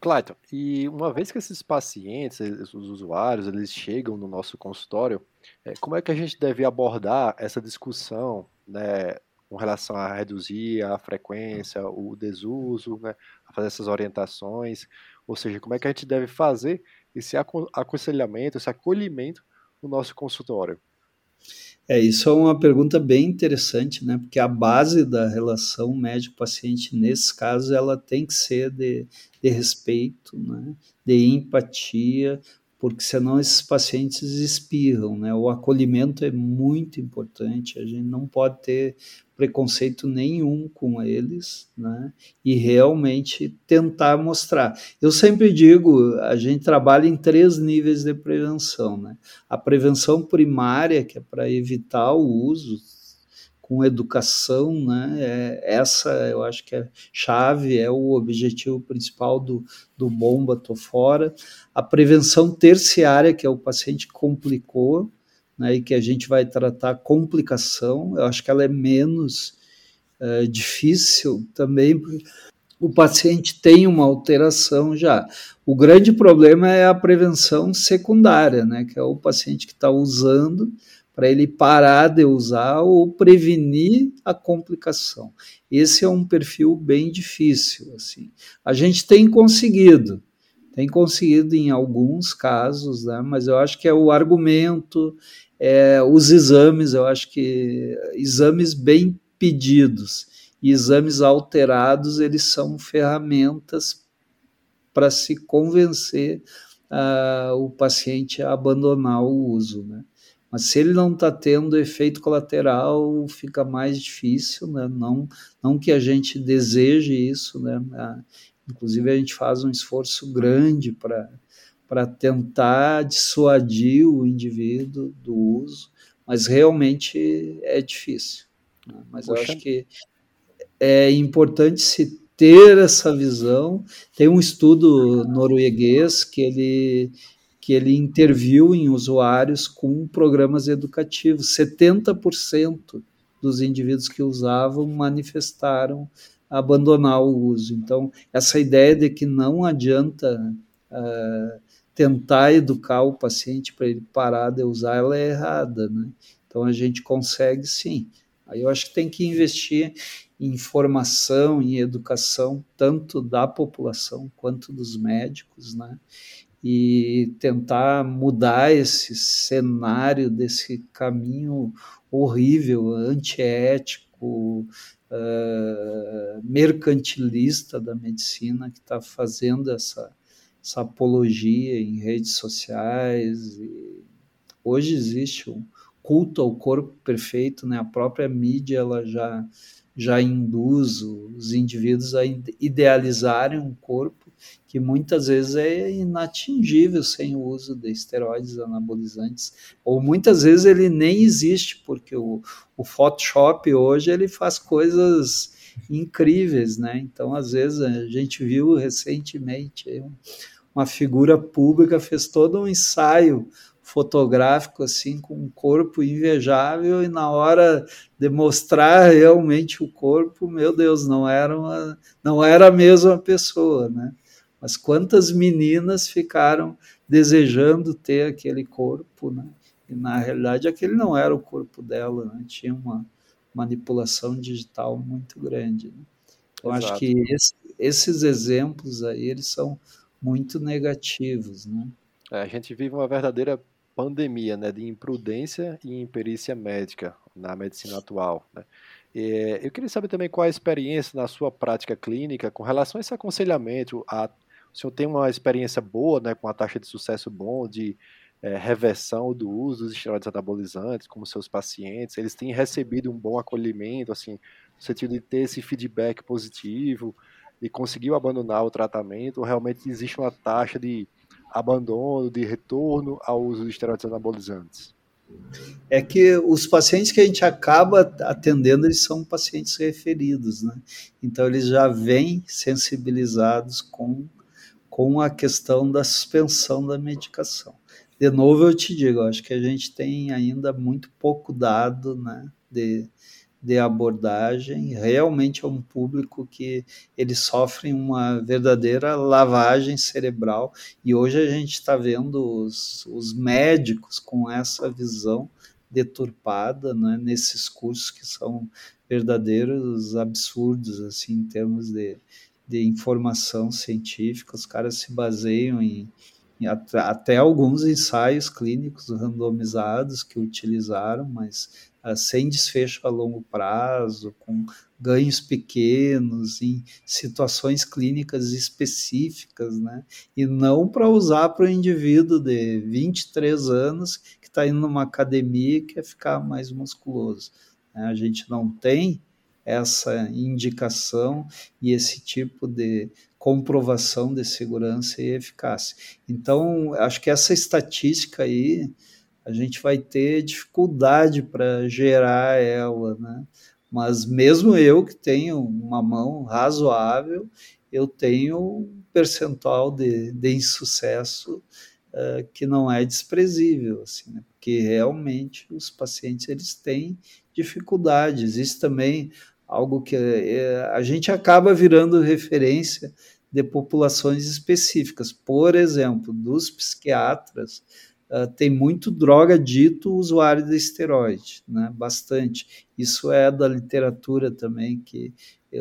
Clayton, e uma vez que esses pacientes, os usuários, eles chegam no nosso consultório, é, como é que a gente deve abordar essa discussão né, com relação a reduzir a frequência, o desuso, né, a fazer essas orientações, ou seja, como é que a gente deve fazer esse aconselhamento, esse acolhimento no nosso consultório? É, isso é uma pergunta bem interessante, né? Porque a base da relação médico-paciente, nesses casos, ela tem que ser de, de respeito, né? de empatia, porque senão esses pacientes espirram, né? O acolhimento é muito importante, a gente não pode ter preconceito nenhum com eles, né? E realmente tentar mostrar. Eu sempre digo, a gente trabalha em três níveis de prevenção, né? A prevenção primária, que é para evitar o uso com educação, né? É, essa eu acho que é chave, é o objetivo principal do, do bomba tô fora. A prevenção terciária, que é o paciente complicou, né, e que a gente vai tratar complicação, eu acho que ela é menos é, difícil também, o paciente tem uma alteração já. O grande problema é a prevenção secundária, né, que é o paciente que está usando para ele parar de usar ou prevenir a complicação. Esse é um perfil bem difícil. Assim. A gente tem conseguido, tem conseguido em alguns casos, né, mas eu acho que é o argumento, é, os exames, eu acho que exames bem pedidos e exames alterados, eles são ferramentas para se convencer uh, o paciente a abandonar o uso, né? Mas se ele não está tendo efeito colateral, fica mais difícil, né? Não, não que a gente deseje isso, né? Uh, inclusive a gente faz um esforço grande para para tentar dissuadir o indivíduo do uso, mas realmente é difícil. Né? Mas Poxa. eu acho que é importante se ter essa visão. Tem um estudo norueguês que ele que ele interviu em usuários com programas educativos. 70% dos indivíduos que usavam manifestaram abandonar o uso. Então, essa ideia de que não adianta uh, tentar educar o paciente para ele parar de usar, ela é errada, né? Então a gente consegue sim. Aí eu acho que tem que investir em formação, em educação, tanto da população quanto dos médicos, né? E tentar mudar esse cenário desse caminho horrível, antiético, uh, mercantilista da medicina que está fazendo essa, essa apologia em redes sociais. E hoje existe um culto ao corpo perfeito, né? A própria mídia ela já já induz os indivíduos a idealizarem um corpo que muitas vezes é inatingível sem o uso de esteroides anabolizantes, ou muitas vezes ele nem existe, porque o, o Photoshop hoje ele faz coisas incríveis, né? Então, às vezes, a gente viu recentemente uma figura pública fez todo um ensaio fotográfico assim com um corpo invejável e na hora de mostrar realmente o corpo, meu Deus, não era uma, não era a mesma pessoa, né? Mas quantas meninas ficaram desejando ter aquele corpo, né? E na realidade aquele não era o corpo dela, né? Tinha uma manipulação digital muito grande. Né? Eu Exato. acho que esse, esses exemplos aí eles são muito negativos, né? É, a gente vive uma verdadeira pandemia né, de imprudência e imperícia médica na medicina atual. Né? E, eu queria saber também qual a experiência na sua prática clínica com relação a esse aconselhamento. A, o senhor tem uma experiência boa, né, com uma taxa de sucesso bom de é, reversão do uso dos esteroides anabolizantes, como seus pacientes, eles têm recebido um bom acolhimento, assim, no sentido de ter esse feedback positivo e conseguiu abandonar o tratamento, ou realmente existe uma taxa de abandono, de retorno ao uso de esteroides anabolizantes? É que os pacientes que a gente acaba atendendo, eles são pacientes referidos, né? Então, eles já vêm sensibilizados com, com a questão da suspensão da medicação. De novo, eu te digo, acho que a gente tem ainda muito pouco dado, né, de, de abordagem, realmente é um público que eles sofrem uma verdadeira lavagem cerebral. E hoje a gente está vendo os, os médicos com essa visão deturpada né, nesses cursos que são verdadeiros absurdos assim em termos de, de informação científica, os caras se baseiam em, até alguns ensaios clínicos randomizados que utilizaram, mas sem desfecho a longo prazo, com ganhos pequenos, em situações clínicas específicas, né? E não para usar para o indivíduo de 23 anos que está indo numa academia e quer ficar mais musculoso. Né? A gente não tem essa indicação e esse tipo de comprovação de segurança e eficácia. Então, acho que essa estatística aí a gente vai ter dificuldade para gerar ela, né? Mas mesmo eu que tenho uma mão razoável, eu tenho um percentual de, de insucesso uh, que não é desprezível, assim, né? porque realmente os pacientes eles têm dificuldade. Existe também algo que uh, a gente acaba virando referência de populações específicas. Por exemplo, dos psiquiatras, uh, tem muito droga dito usuário de esteroide, né? bastante. Isso é da literatura também, que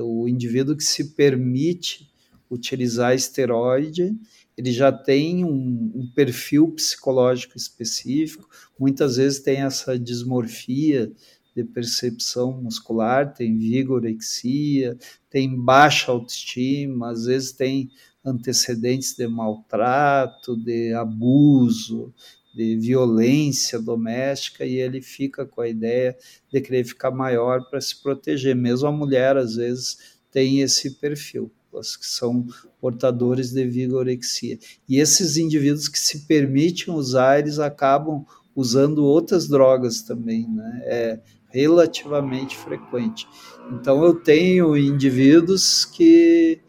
o indivíduo que se permite utilizar esteroide, ele já tem um, um, perfil psicológico específico, muitas vezes tem essa dismorfia de percepção muscular, tem vigorexia, tem baixa autoestima, às vezes tem antecedentes de maltrato, de abuso, de violência doméstica e ele fica com a ideia de querer ficar maior para se proteger. Mesmo a mulher, às vezes, tem esse perfil, as que são portadores de vigorexia. E esses indivíduos que se permitem usar, eles acabam usando outras drogas também, né? É relativamente frequente. Então, eu tenho indivíduos que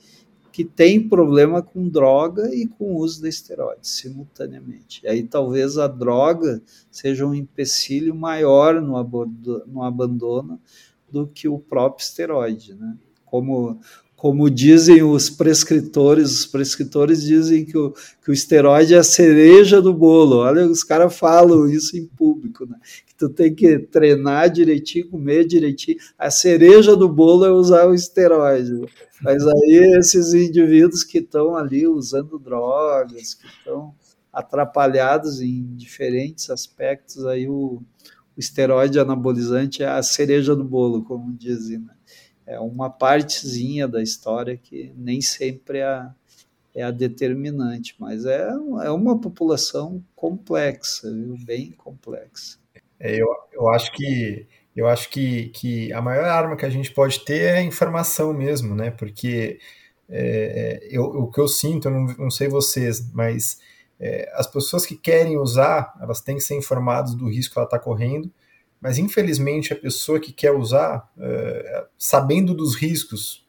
que tem problema com droga e com uso de esteroides simultaneamente. E aí talvez a droga seja um empecilho maior no, no abandono do que o próprio esteroide, né? Como como dizem os prescritores, os prescritores dizem que o, que o esteroide é a cereja do bolo. Olha, os caras falam isso em público, né? Que tu tem que treinar direitinho, comer direitinho. A cereja do bolo é usar o esteroide. Mas aí esses indivíduos que estão ali usando drogas, que estão atrapalhados em diferentes aspectos, aí o, o esteroide anabolizante é a cereja do bolo, como dizem, né? É uma partezinha da história que nem sempre é a, é a determinante, mas é, é uma população complexa, viu? bem complexa. É, eu, eu acho que eu acho que, que a maior arma que a gente pode ter é a informação mesmo, né? Porque é, é eu, o que eu sinto, eu não, não sei vocês, mas é, as pessoas que querem usar, elas têm que ser informadas do risco que ela está correndo, mas infelizmente a pessoa que quer usar, é, sabendo dos riscos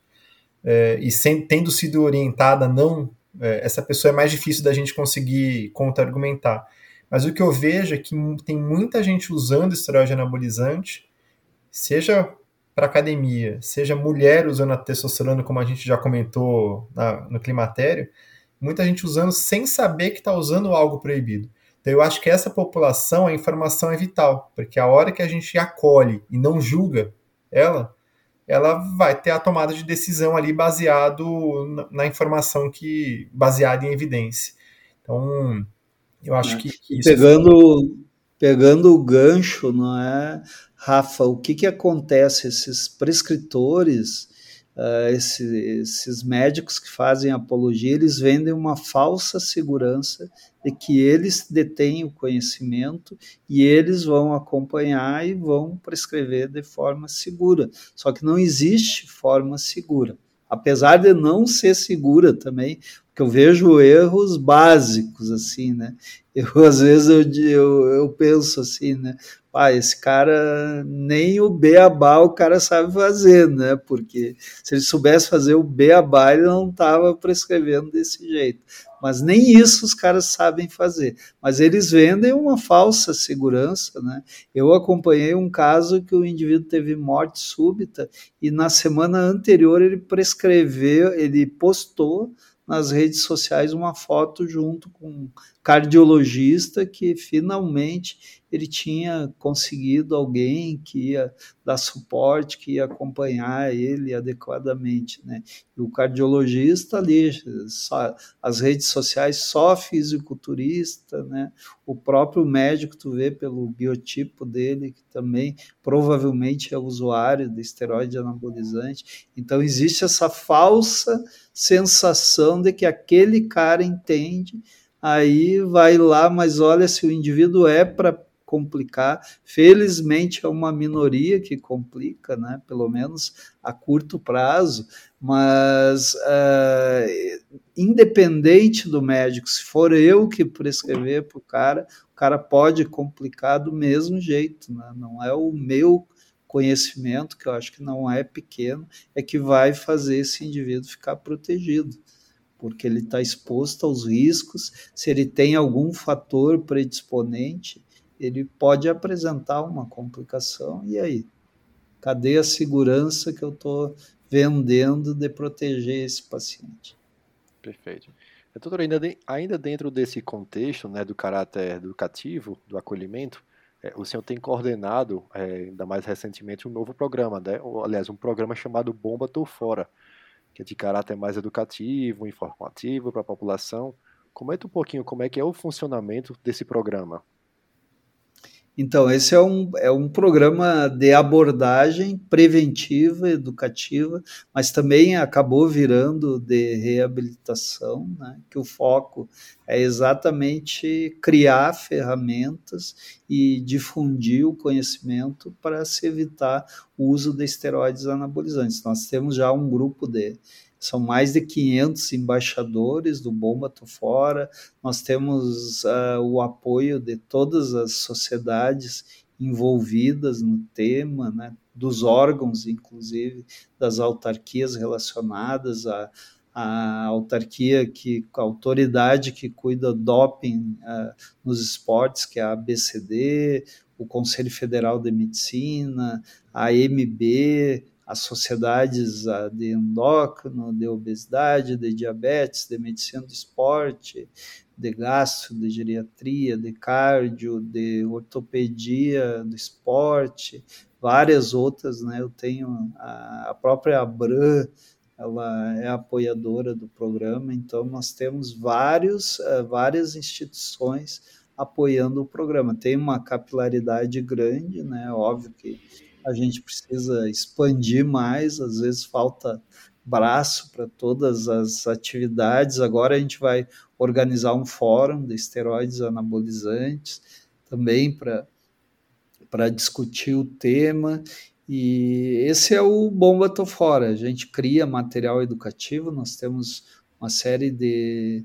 é, e sem, tendo sido orientada não, é, essa pessoa é mais difícil da gente conseguir contra-argumentar. Mas o que eu vejo é que tem muita gente usando esteroide anabolizante, seja para academia, seja mulher usando a testosterona, como a gente já comentou na, no climatério, muita gente usando sem saber que está usando algo proibido. Então eu acho que essa população, a informação é vital, porque a hora que a gente acolhe e não julga ela, ela vai ter a tomada de decisão ali baseado na, informação que baseada em evidência. Então, eu acho que, que pegando é... pegando o gancho, não é, Rafa? O que que acontece esses prescritores uh, esse, esses médicos que fazem apologia, eles vendem uma falsa segurança de que eles detêm o conhecimento e eles vão acompanhar e vão prescrever de forma segura. Só que não existe forma segura. Apesar de não ser segura também, porque eu vejo erros básicos, assim, né? Eu, às vezes, eu, eu, eu penso assim, né? ah, esse cara nem o beabá o cara sabe fazer, né? Porque se ele soubesse fazer o beabá, ele não estava prescrevendo desse jeito. Mas nem isso os caras sabem fazer. Mas eles vendem uma falsa segurança, né? Eu acompanhei um caso que o indivíduo teve morte súbita e na semana anterior ele prescreveu, ele postou nas redes sociais uma foto junto com cardiologista que finalmente ele tinha conseguido alguém que ia dar suporte, que ia acompanhar ele adequadamente, né? E o cardiologista ali, só, as redes sociais só fisiculturista, né? O próprio médico tu vê pelo biotipo dele que também provavelmente é usuário de esteroide anabolizante. Então existe essa falsa sensação de que aquele cara entende aí vai lá, mas olha se o indivíduo é para complicar. Felizmente é uma minoria que complica, né? pelo menos a curto prazo, mas uh, independente do médico, se for eu que prescrever para o cara, o cara pode complicar do mesmo jeito, né? não é o meu conhecimento, que eu acho que não é pequeno, é que vai fazer esse indivíduo ficar protegido porque ele está exposto aos riscos. Se ele tem algum fator predisponente, ele pode apresentar uma complicação. E aí? Cadê a segurança que eu estou vendendo de proteger esse paciente? Perfeito. Doutor, ainda, de, ainda dentro desse contexto né, do caráter educativo, do acolhimento, é, o senhor tem coordenado, é, ainda mais recentemente, um novo programa, né? Ou, aliás, um programa chamado Bomba Tô Fora, que é de caráter mais educativo, informativo para a população. Comenta um pouquinho como é que é o funcionamento desse programa. Então, esse é um, é um programa de abordagem preventiva, educativa, mas também acabou virando de reabilitação, né? que o foco é exatamente criar ferramentas e difundir o conhecimento para se evitar o uso de esteroides anabolizantes. Nós temos já um grupo de são mais de 500 embaixadores do Bomba Tô Fora, nós temos uh, o apoio de todas as sociedades envolvidas no tema, né, dos órgãos, inclusive, das autarquias relacionadas à, à autarquia, que, a autoridade que cuida do doping uh, nos esportes, que é a ABCD, o Conselho Federal de Medicina, a MB, as sociedades de endócrino, de obesidade, de diabetes, de medicina do esporte, de gastro, de geriatria, de cardio, de ortopedia, do esporte, várias outras, né? Eu tenho a, a própria Abram, ela é apoiadora do programa, então nós temos vários, uh, várias instituições apoiando o programa. Tem uma capilaridade grande, né? Óbvio que a gente precisa expandir mais, às vezes falta braço para todas as atividades. Agora a gente vai organizar um fórum de esteroides anabolizantes também para discutir o tema e esse é o Bomba Tô Fora. A gente cria material educativo, nós temos uma série de,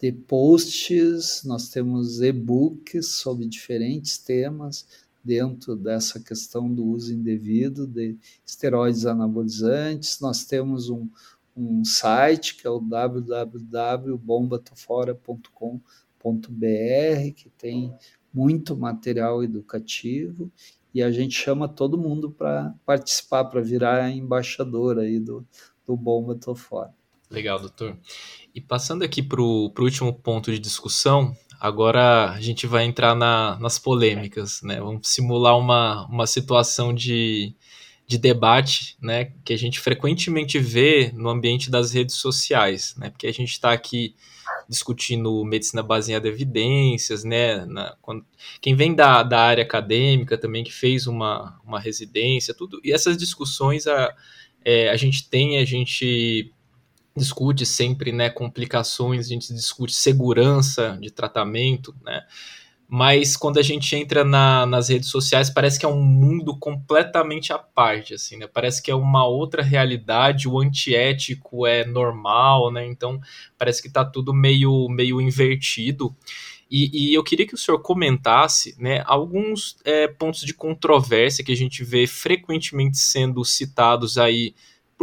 de posts, nós temos e-books sobre diferentes temas dentro dessa questão do uso indevido de esteroides anabolizantes. Nós temos um, um site que é o www.bombatofora.com.br, que tem muito material educativo e a gente chama todo mundo para participar, para virar embaixador aí do, do Bomba Tô Fora. Legal, doutor. E passando aqui para o último ponto de discussão, agora a gente vai entrar na, nas polêmicas, né? Vamos simular uma, uma situação de, de debate, né? Que a gente frequentemente vê no ambiente das redes sociais, né? Porque a gente está aqui discutindo medicina baseada em evidências, né? Na, quando, quem vem da, da área acadêmica também, que fez uma, uma residência, tudo. E essas discussões a, é, a gente tem, a gente discute sempre, né? Complicações, a gente discute segurança de tratamento, né? mas quando a gente entra na, nas redes sociais parece que é um mundo completamente à parte, assim, né? Parece que é uma outra realidade, o antiético é normal, né? Então parece que tá tudo meio, meio invertido. E, e eu queria que o senhor comentasse, né, alguns é, pontos de controvérsia que a gente vê frequentemente sendo citados aí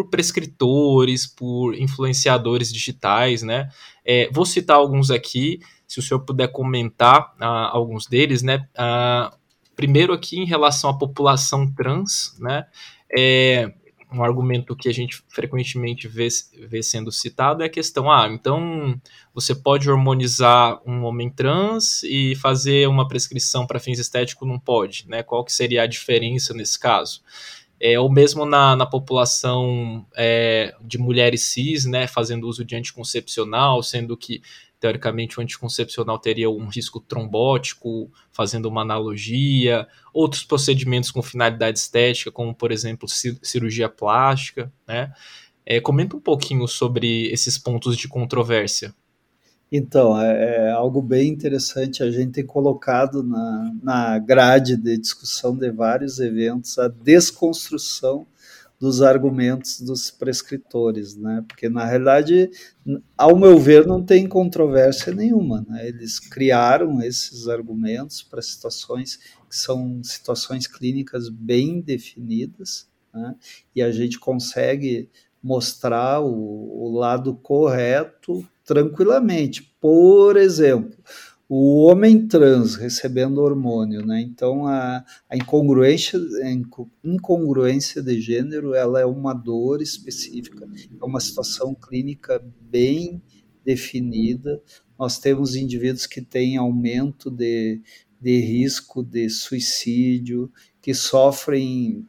por prescritores, por influenciadores digitais, né? É, vou citar alguns aqui se o senhor puder comentar uh, alguns deles, né? Uh, primeiro aqui em relação à população trans, né? É, um argumento que a gente frequentemente vê, vê sendo citado é a questão, ah, então você pode hormonizar um homem trans e fazer uma prescrição para fins estéticos não pode, né? Qual que seria a diferença nesse caso? É, ou mesmo na, na população é, de mulheres cis, né, fazendo uso de anticoncepcional, sendo que teoricamente o anticoncepcional teria um risco trombótico, fazendo uma analogia, outros procedimentos com finalidade estética, como por exemplo cirurgia plástica, né? É, comenta um pouquinho sobre esses pontos de controvérsia. Então, é, é, algo bem interessante. A gente tem colocado na, na grade de discussão de vários eventos a desconstrução dos argumentos dos prescritores, né? Porque na realidade, ao meu ver, não tem controvérsia nenhuma. Né? Eles criaram esses argumentos para situações que são situações clínicas bem definidas, né? e a gente consegue mostrar o, o lado correto tranquilamente. Por exemplo, o homem trans recebendo hormônio, né? Então a, a incongruência, incongruência de gênero, ela é uma dor específica, é uma situação clínica bem definida. Nós temos indivíduos que têm aumento de, de risco de suicídio, que sofrem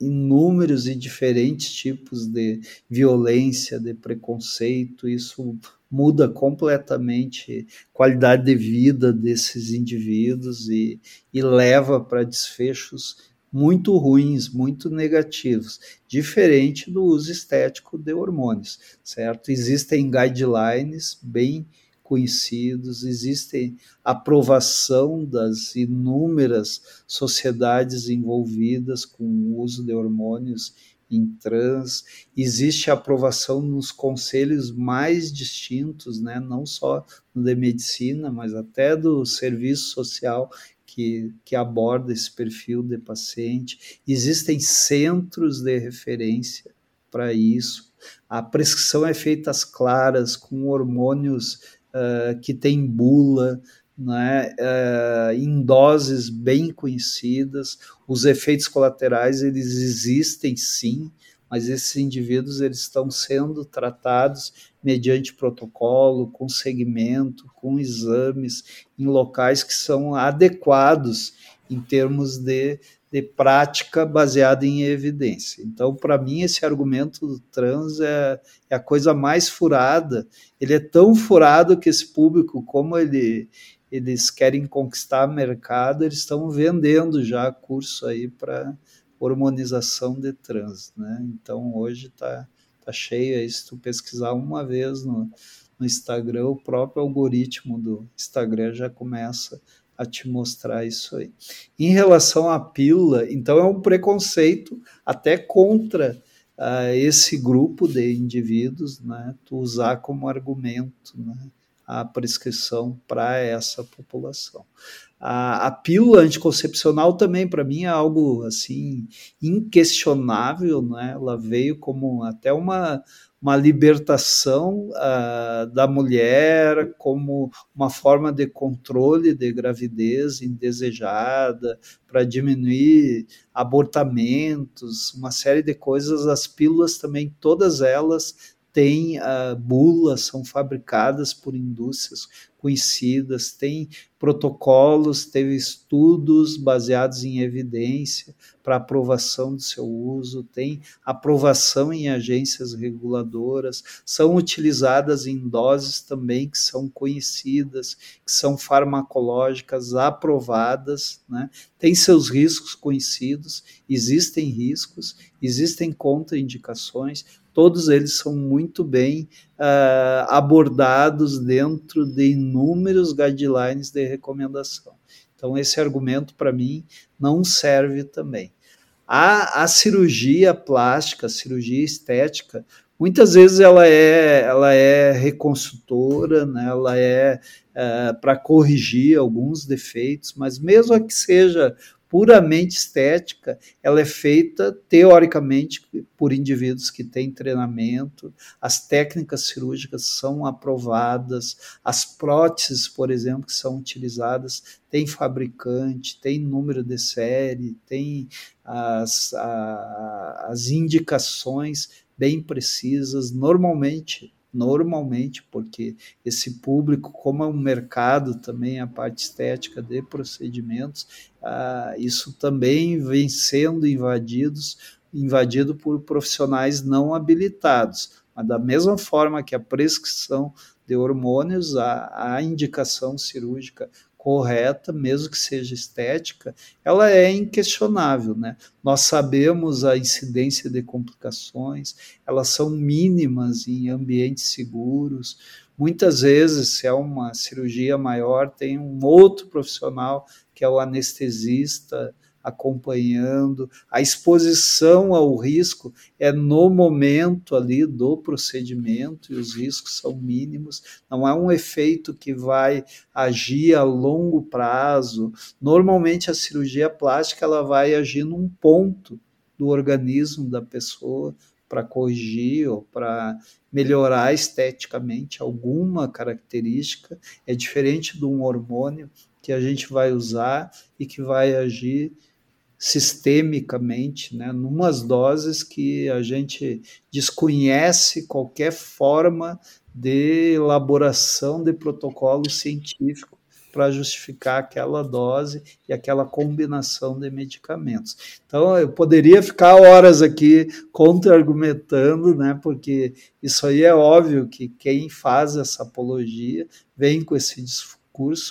inúmeros e diferentes tipos de violência, de preconceito, isso muda completamente a qualidade de vida desses indivíduos e, e leva para desfechos muito ruins, muito negativos, diferente do uso estético de hormônios, certo? Existem guidelines bem conhecidos, existe aprovação das inúmeras sociedades envolvidas com o uso de hormônios em trans, existe aprovação nos conselhos mais distintos, né, não só no de medicina, mas até do serviço social que, que aborda esse perfil de paciente. Existem centros de referência para isso. A prescrição é feita às claras, com hormônios uh, que tem bula, né, uh, em doses bem conhecidas. Os efeitos colaterais eles existem sim, mas esses indivíduos eles estão sendo tratados mediante protocolo, com segmento, com exames, em locais que são adequados em termos de, de prática baseada em evidência. Então, para mim, esse argumento do trans é, é, a coisa mais furada. Ele é tão furado que esse público, como ele, eles querem conquistar mercado, eles estão vendendo já curso aí para hormonização de trans, né? Então hoje está tá cheio aí, se tu pesquisar uma vez no, no Instagram, o próprio algoritmo do Instagram já começa a te mostrar isso aí. Em relação à pílula, então é um preconceito até contra uh, esse grupo de indivíduos, né? Tu usar como argumento, né? A prescrição para essa população. A, a, pílula anticoncepcional também, para mim, é algo assim inquestionável, né? Ela veio como até uma, uma libertação uh, da mulher, como uma forma de controle de gravidez indesejada, para diminuir abortamentos, uma série de coisas. As pílulas também, todas elas tem uh, bulas, são fabricadas por indústrias conhecidas, tem protocolos, teve estudos baseados em evidência para aprovação do seu uso, tem aprovação em agências reguladoras, são utilizadas em doses também que são conhecidas, que são farmacológicas aprovadas, né? tem seus riscos conhecidos, existem riscos, existem contraindicações, todos eles são muito bem uh, abordados dentro de inúmeros guidelines de recomendação. Então, esse argumento, para mim, não serve também. A, a cirurgia plástica, a cirurgia estética, muitas vezes ela é, ela é reconstrutora, né? ela é, é para corrigir alguns defeitos, mas mesmo que seja puramente estética, ela é feita teoricamente por indivíduos que têm treinamento, as técnicas cirúrgicas são aprovadas, as próteses, por exemplo, que são utilizadas, tem fabricante, tem número de série, tem as, a, as indicações bem precisas, normalmente normalmente, porque esse público, como é um mercado também, a parte estética de procedimentos, ah, isso também vem sendo invadidos, invadido por profissionais não habilitados. Mas da mesma forma que a prescrição de hormônios, a, a indicação cirúrgica correta, mesmo que seja estética, ela é inquestionável, né? Nós sabemos a incidência de complicações, elas são mínimas em ambientes seguros. Muitas vezes, se é uma cirurgia maior, tem um outro profissional que é o anestesista, acompanhando. A exposição ao risco é no momento ali do procedimento e os riscos são mínimos. Não é um efeito que vai agir a longo prazo. Normalmente a cirurgia plástica ela vai agir num ponto do organismo da pessoa para corrigir ou para melhorar esteticamente alguma característica. É diferente de um hormônio que a gente vai usar e que vai agir sistemicamente, né, numas doses que a gente desconhece qualquer forma de elaboração de protocolo científico para justificar aquela dose e aquela combinação de medicamentos. Então, eu poderia ficar horas aqui contra-argumentando, né, porque isso aí é óbvio que quem faz essa apologia vem com esse discurso,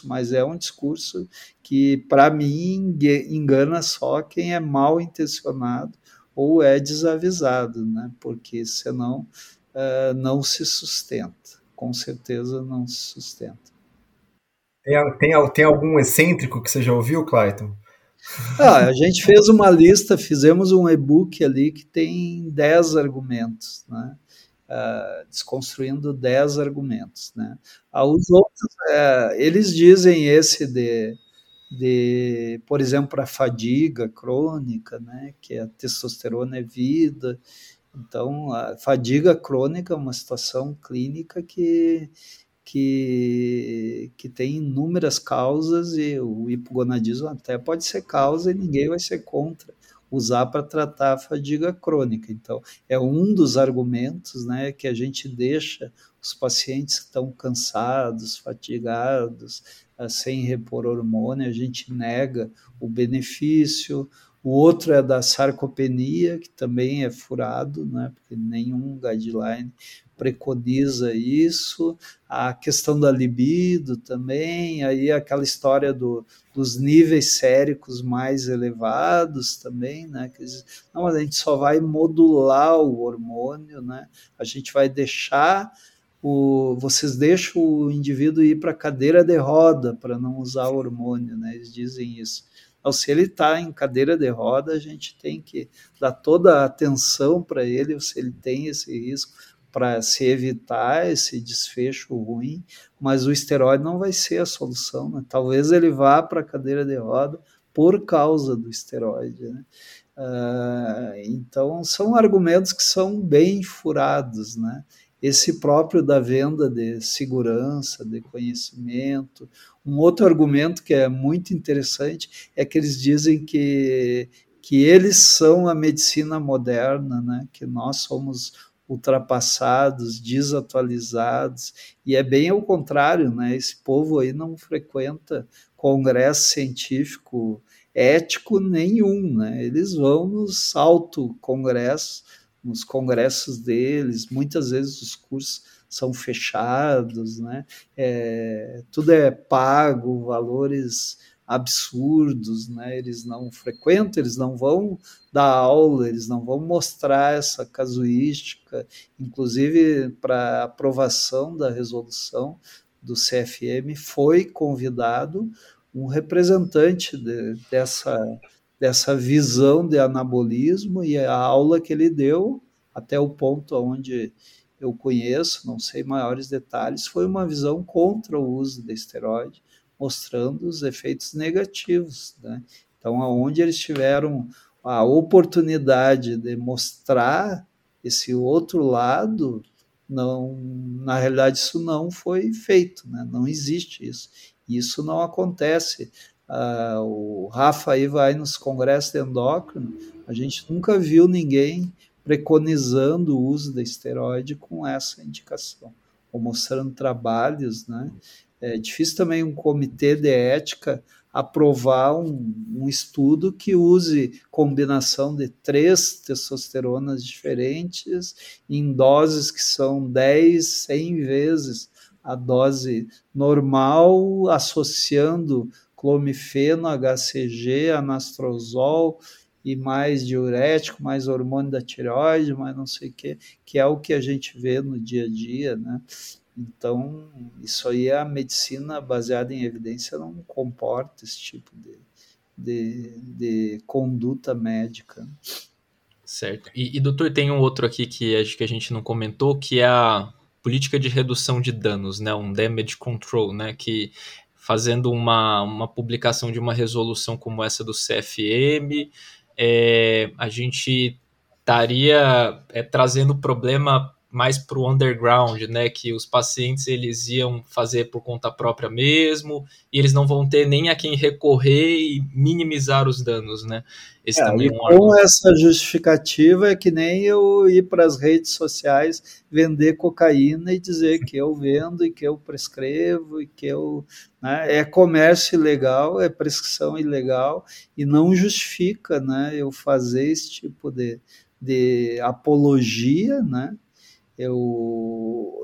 mas é um discurso que, para mim, engana só quem é mal intencionado ou é desavisado, né? porque senão uh, não se sustenta. Com certeza não se sustenta. Tem, tem, tem algum excêntrico que você já ouviu, Clayton? Ah, a gente fez uma lista, fizemos um e-book ali que tem 10 argumentos, né? Uh, desconstruindo 10 argumentos. Né? Ah, os outros, uh, eles dizem esse de, de por exemplo, a fadiga crônica, né? que a testosterona é vida. Então, a fadiga crônica é uma situação clínica que, que, que tem inúmeras causas e o hipogonadismo até pode ser causa e ninguém vai ser contra usar para tratar a fadiga crônica. Então, é um dos argumentos né, que a gente deixa os pacientes que estão cansados, fatigados, ah, sem repor hormônio, a gente nega o benefício. O outro é da sarcopenia, que também é furado, né, porque nenhum guideline preconiza isso, a questão da libido também, aí aquela história do, dos níveis séricos mais elevados também, né? Não, a gente só vai modular o hormônio, né? A gente vai deixar o, vocês deixam o indivíduo ir para cadeira de roda para não usar hormônio, né? Eles dizem isso. Então, se ele está em cadeira de roda, a gente tem que dar toda a atenção para ele, se ele tem esse risco, para se evitar esse desfecho ruim, mas o esteroide não vai ser a solução. Né? Talvez ele vá para a cadeira de roda por causa do esteroide. Né? Uh, então, são argumentos que são bem furados. Né? Esse próprio da venda de segurança, de conhecimento. Um outro argumento que é muito interessante é que eles dizem que, que eles são a medicina moderna, né? que nós somos ultrapassados, desatualizados, e é bem ao contrário, né? Esse povo aí não frequenta congresso científico ético nenhum, né? Eles vão nos auto-congressos, nos congressos deles, muitas vezes os cursos são fechados, né? É, tudo é pago, valores absurdos, né? Eles não frequentam, eles não vão dar aula, eles não vão mostrar essa casuística, inclusive para aprovação da resolução do CFM foi convidado um representante de, dessa dessa visão de anabolismo e a aula que ele deu até o ponto onde eu conheço, não sei maiores detalhes, foi uma visão contra o uso de esteroide mostrando os efeitos negativos. Né? Então, aonde eles tiveram a oportunidade de mostrar esse outro lado, não, na realidade isso não foi feito, né? não existe isso. Isso não acontece. Ah, o Rafa aí vai nos congressos de endócrino, a gente nunca viu ninguém preconizando o uso da esteroide com essa indicação, ou mostrando trabalhos, né? É difícil também um comitê de ética aprovar um, um, estudo que use combinação de três testosteronas diferentes em doses que são 10, 100 vezes a dose normal, associando clomifeno, HCG, anastrozol e mais diurético, mais hormônio da tireoide, mais não sei o que, que é o que a gente vê no dia a dia, né? Então, isso aí a medicina baseada em evidência não comporta esse tipo de, de, de conduta médica. Certo. E, e, doutor, tem um outro aqui que acho que a gente não comentou, que é a política de redução de danos, né? Um damage control, né? Que fazendo uma, uma publicação de uma resolução como essa do CFM, é, a gente estaria é, trazendo problema mais para o underground, né, que os pacientes eles iam fazer por conta própria mesmo, e eles não vão ter nem a quem recorrer e minimizar os danos, né? Esse é, também é um com argumento. essa justificativa é que nem eu ir para as redes sociais vender cocaína e dizer que eu vendo e que eu prescrevo e que eu né, é comércio ilegal, é prescrição ilegal e não justifica, né, eu fazer esse tipo de, de apologia, né? Eu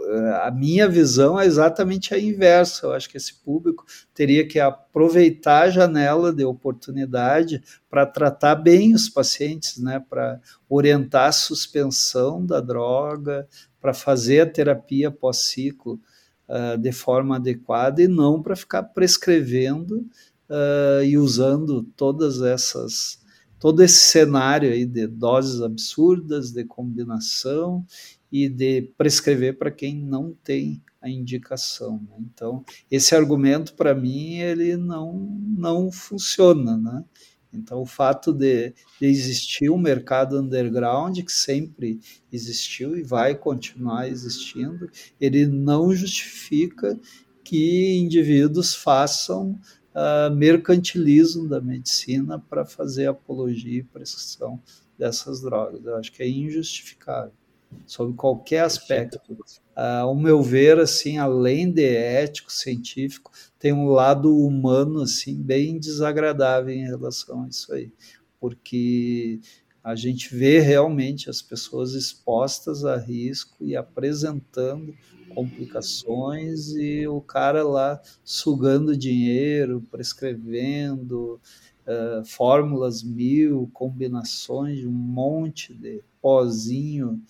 a minha visão é exatamente a inversa. Eu acho que esse público teria que aproveitar a janela de oportunidade para tratar bem os pacientes, né, para orientar a suspensão da droga, para fazer a terapia pós-ciclo uh, de forma adequada e não para ficar prescrevendo uh, e usando todas essas todo esse cenário aí de doses absurdas, de combinação e de prescrever para quem não tem a indicação. Né? Então, esse argumento, para mim, ele não, não funciona. Né? Então, o fato de, de, existir um mercado underground, que sempre existiu e vai continuar existindo, ele não justifica que indivíduos façam uh, mercantilismo da medicina para fazer apologia e prescrição dessas drogas. Eu acho que é injustificável sob qualquer aspecto. Uh, ao meu ver, assim, além de ético, científico, tem um lado humano assim bem desagradável em relação a isso aí, porque a gente vê realmente as pessoas expostas a risco e apresentando complicações e o cara lá sugando dinheiro, prescrevendo uh, fórmulas mil, combinações de um monte de pozinho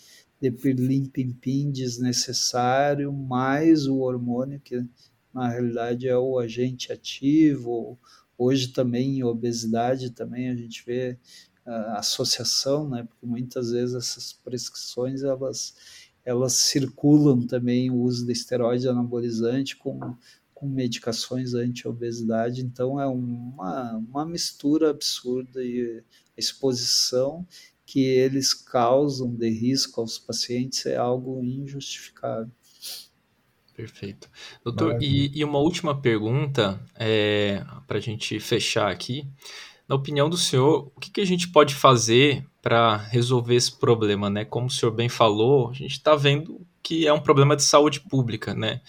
de pirlim-pim-pim desnecessário, mais o hormônio que na realidade é o agente ativo. Hoje também em obesidade também a gente vê associação, né? Porque muitas vezes essas prescrições elas elas circulam também o uso de esteroide anabolizante com, com medicações anti-obesidade, então é uma, uma mistura absurda e a exposição que eles causam de risco aos pacientes é algo injustificável. Perfeito. Doutor, e, e, uma última pergunta é, para a gente fechar aqui. Na opinião do senhor, o que, que a gente pode fazer para resolver esse problema, né? Como o senhor bem falou, a gente está vendo que é um problema de saúde pública, né?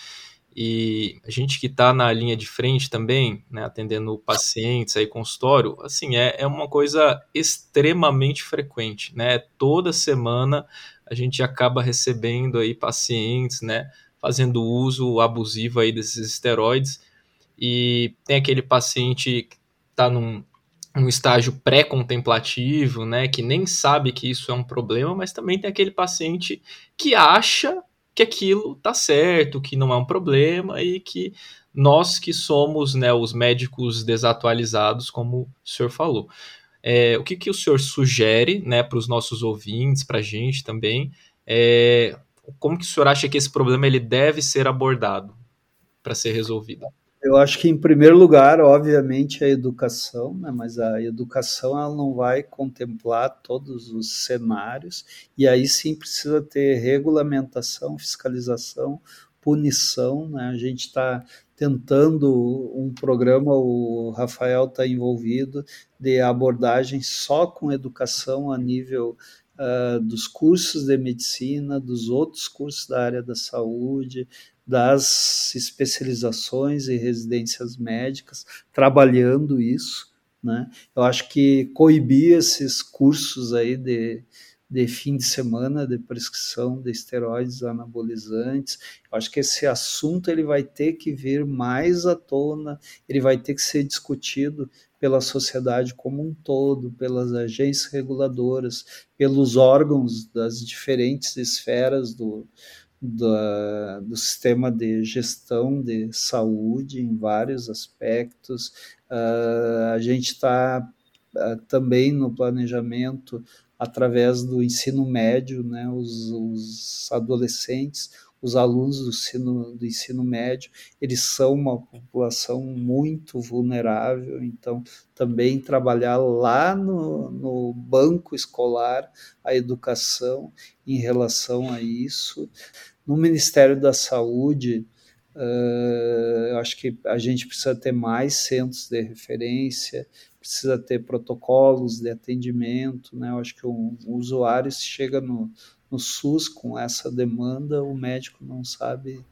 E a gente que está na linha de frente também, né, atendendo pacientes aí consultório, assim, é, é uma coisa extremamente frequente, né? Toda semana a gente acaba recebendo aí pacientes, né, fazendo uso abusivo aí desses esteroides e tem aquele paciente que está num, um estágio pré-contemplativo, né, que nem sabe que isso é um problema, mas também tem aquele paciente que acha que aquilo tá certo, que não é um problema e que nós que somos, né, os médicos desatualizados, como o senhor falou. É, o que, que o senhor sugere, né, para os nossos ouvintes, para a gente também, é, como que o senhor acha que esse problema ele deve ser abordado para ser resolvido? Eu acho que, em primeiro lugar, obviamente, a educação, né? mas a educação ela não vai contemplar todos os cenários, e aí sim precisa ter regulamentação, fiscalização, punição. Né? A gente está tentando um programa, o Rafael está envolvido, de abordagem só com educação a nível uh, dos cursos de medicina, dos outros cursos da área da saúde, das especializações e residências médicas, trabalhando isso. Né? Eu acho que coibir esses cursos aí de, de fim de semana de prescrição de esteroides anabolizantes. Eu acho que esse assunto ele vai ter que vir mais à tona, ele vai ter que ser discutido pela sociedade como um todo, pelas agências reguladoras, pelos órgãos das diferentes esferas do, do, sistema de gestão de saúde em vários aspectos. Uh, a gente está uh, também no planejamento através do ensino médio, né, os, os adolescentes, os alunos do ensino, do ensino médio, eles são uma população muito vulnerável, então também trabalhar lá no, no banco escolar a educação em relação a isso. No Ministério da Saúde, uh, eu acho que a gente precisa ter mais centros de referência, precisa ter protocolos de atendimento, né? Eu acho que o, o usuário se chega no, no SUS com essa demanda, o médico não sabe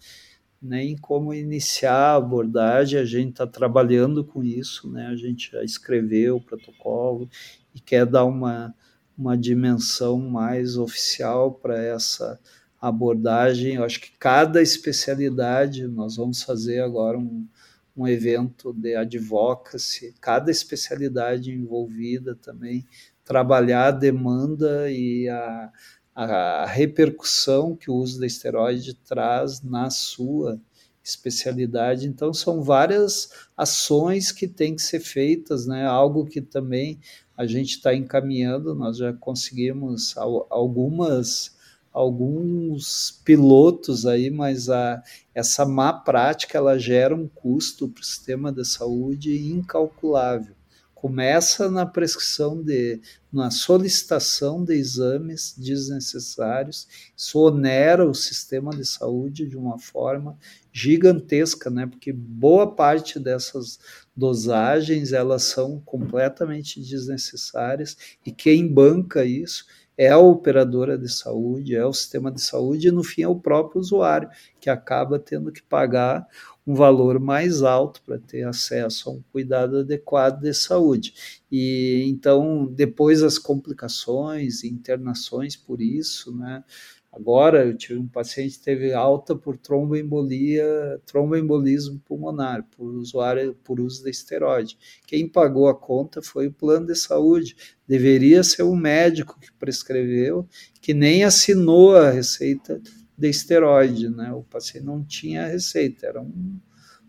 nem como iniciar a abordagem, a gente está trabalhando com isso, né? A gente já escreveu o protocolo e quer dar uma, uma dimensão mais oficial para essa abordagem. Eu acho que cada especialidade, nós vamos fazer agora um, um evento de advocacy, cada especialidade envolvida também, trabalhar a demanda e a, a repercussão que o uso da esteroide traz na sua especialidade. Então, são várias ações que têm que ser feitas, né? algo que também a gente está encaminhando, nós já conseguimos algumas alguns pilotos aí, mas a, essa má prática ela gera um custo para o sistema de saúde incalculável. Começa na prescrição de, na solicitação de exames desnecessários, isso onera o sistema de saúde de uma forma gigantesca, né? Porque boa parte dessas dosagens elas são completamente desnecessárias e quem banca isso é a operadora de saúde, é o sistema de saúde e no fim é o próprio usuário que acaba tendo que pagar um valor mais alto para ter acesso a um cuidado adequado de saúde. E então, depois as complicações, internações por isso, né? Agora eu tive um paciente que teve alta por tromboembolia, tromboembolismo pulmonar, por usuário por uso de esteroide. Quem pagou a conta foi o plano de saúde. Deveria ser o médico que prescreveu, que nem assinou a receita de esteroide, né? O paciente não tinha receita, era um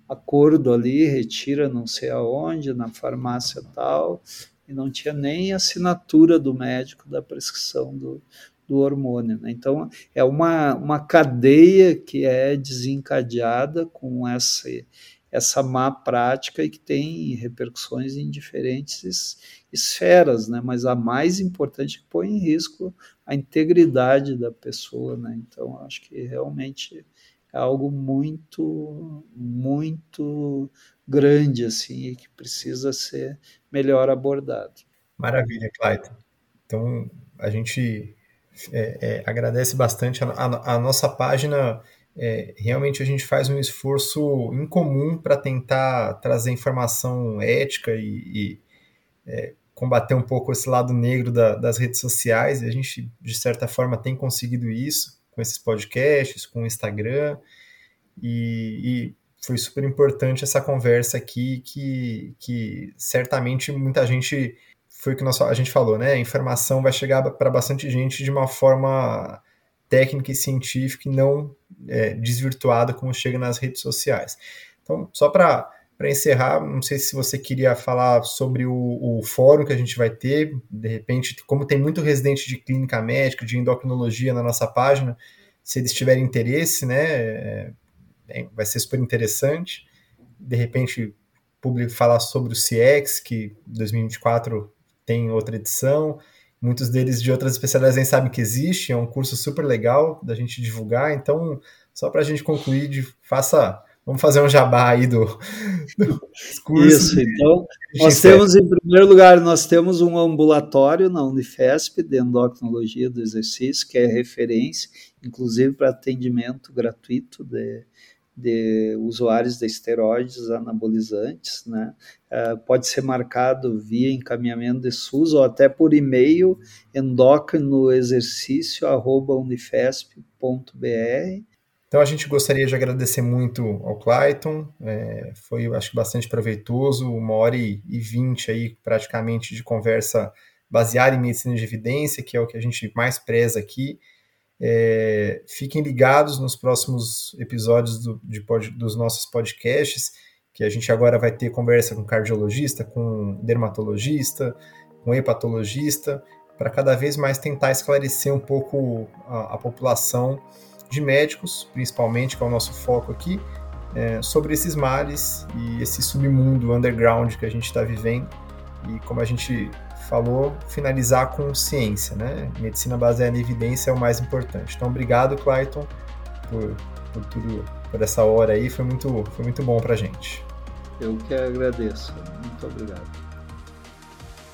acordo ali, retira não sei aonde, na farmácia tal, e não tinha nem assinatura do médico da prescrição do, do hormônio. Né? Então, é uma, uma cadeia que é desencadeada com essa, essa má prática e que tem repercussões em diferentes esferas, né? mas a mais importante é que põe em risco a integridade da pessoa. Né? Então, acho que realmente é algo muito, muito grande assim e que precisa ser melhor abordado. Maravilha, Clayton. Então, a gente é, é, agradece bastante. A, a, a nossa página, é, realmente a gente faz um esforço incomum para tentar trazer informação ética e, e é, combater um pouco esse lado negro da, das redes sociais. E a gente, de certa forma, tem conseguido isso com esses podcasts, com o Instagram. E, e foi super importante essa conversa aqui, que, que certamente muita gente foi o que nós, a gente falou, né? A informação vai chegar para bastante gente de uma forma técnica e científica e não é, desvirtuada como chega nas redes sociais. Então, só para encerrar, não sei se você queria falar sobre o, o, fórum que a gente vai ter, de repente, como tem muito residente de clínica médica, de endocrinologia na nossa página, se eles tiverem interesse, né, é, é vai ser super interessante. De repente, falar sobre o CX, que 2024 tem outra edição. Muitos deles de outras especialidades nem sabem que existe, é um curso super legal da gente divulgar. Então, só para a gente concluir, de, faça. Vamos fazer um jabá aí do, do curso. Isso, então, nós temos, em primeiro lugar, nós temos um ambulatório na Unifesp de endocrinologia do exercício, que é referência, inclusive para atendimento gratuito de, de usuários de esteroides anabolizantes, né? Uh, pode ser marcado via encaminhamento de SUS ou até por e-mail endócrinoexercício.unifesp.br. Então a gente gostaria de agradecer muito ao Clayton, é, foi acho bastante proveitoso, uma hora e vinte aí praticamente de conversa baseada em medicina de evidência, que é o que a gente mais preza aqui. É, fiquem ligados nos próximos episódios do, de, dos nossos podcasts, que a gente agora vai ter conversa com cardiologista, com dermatologista, com hepatologista, para cada vez mais tentar esclarecer um pouco a, a, população de médicos, principalmente, que é o nosso foco aqui, é, sobre esses males e esse submundo underground que a gente está vivendo. E como a gente falou, finalizar com ciência, né? Medicina baseada em evidência é o mais importante. Então, obrigado, Clayton, por, por tudo, por essa hora aí. Foi muito, foi muito bom pra gente. Eu que agradeço. Muito obrigado.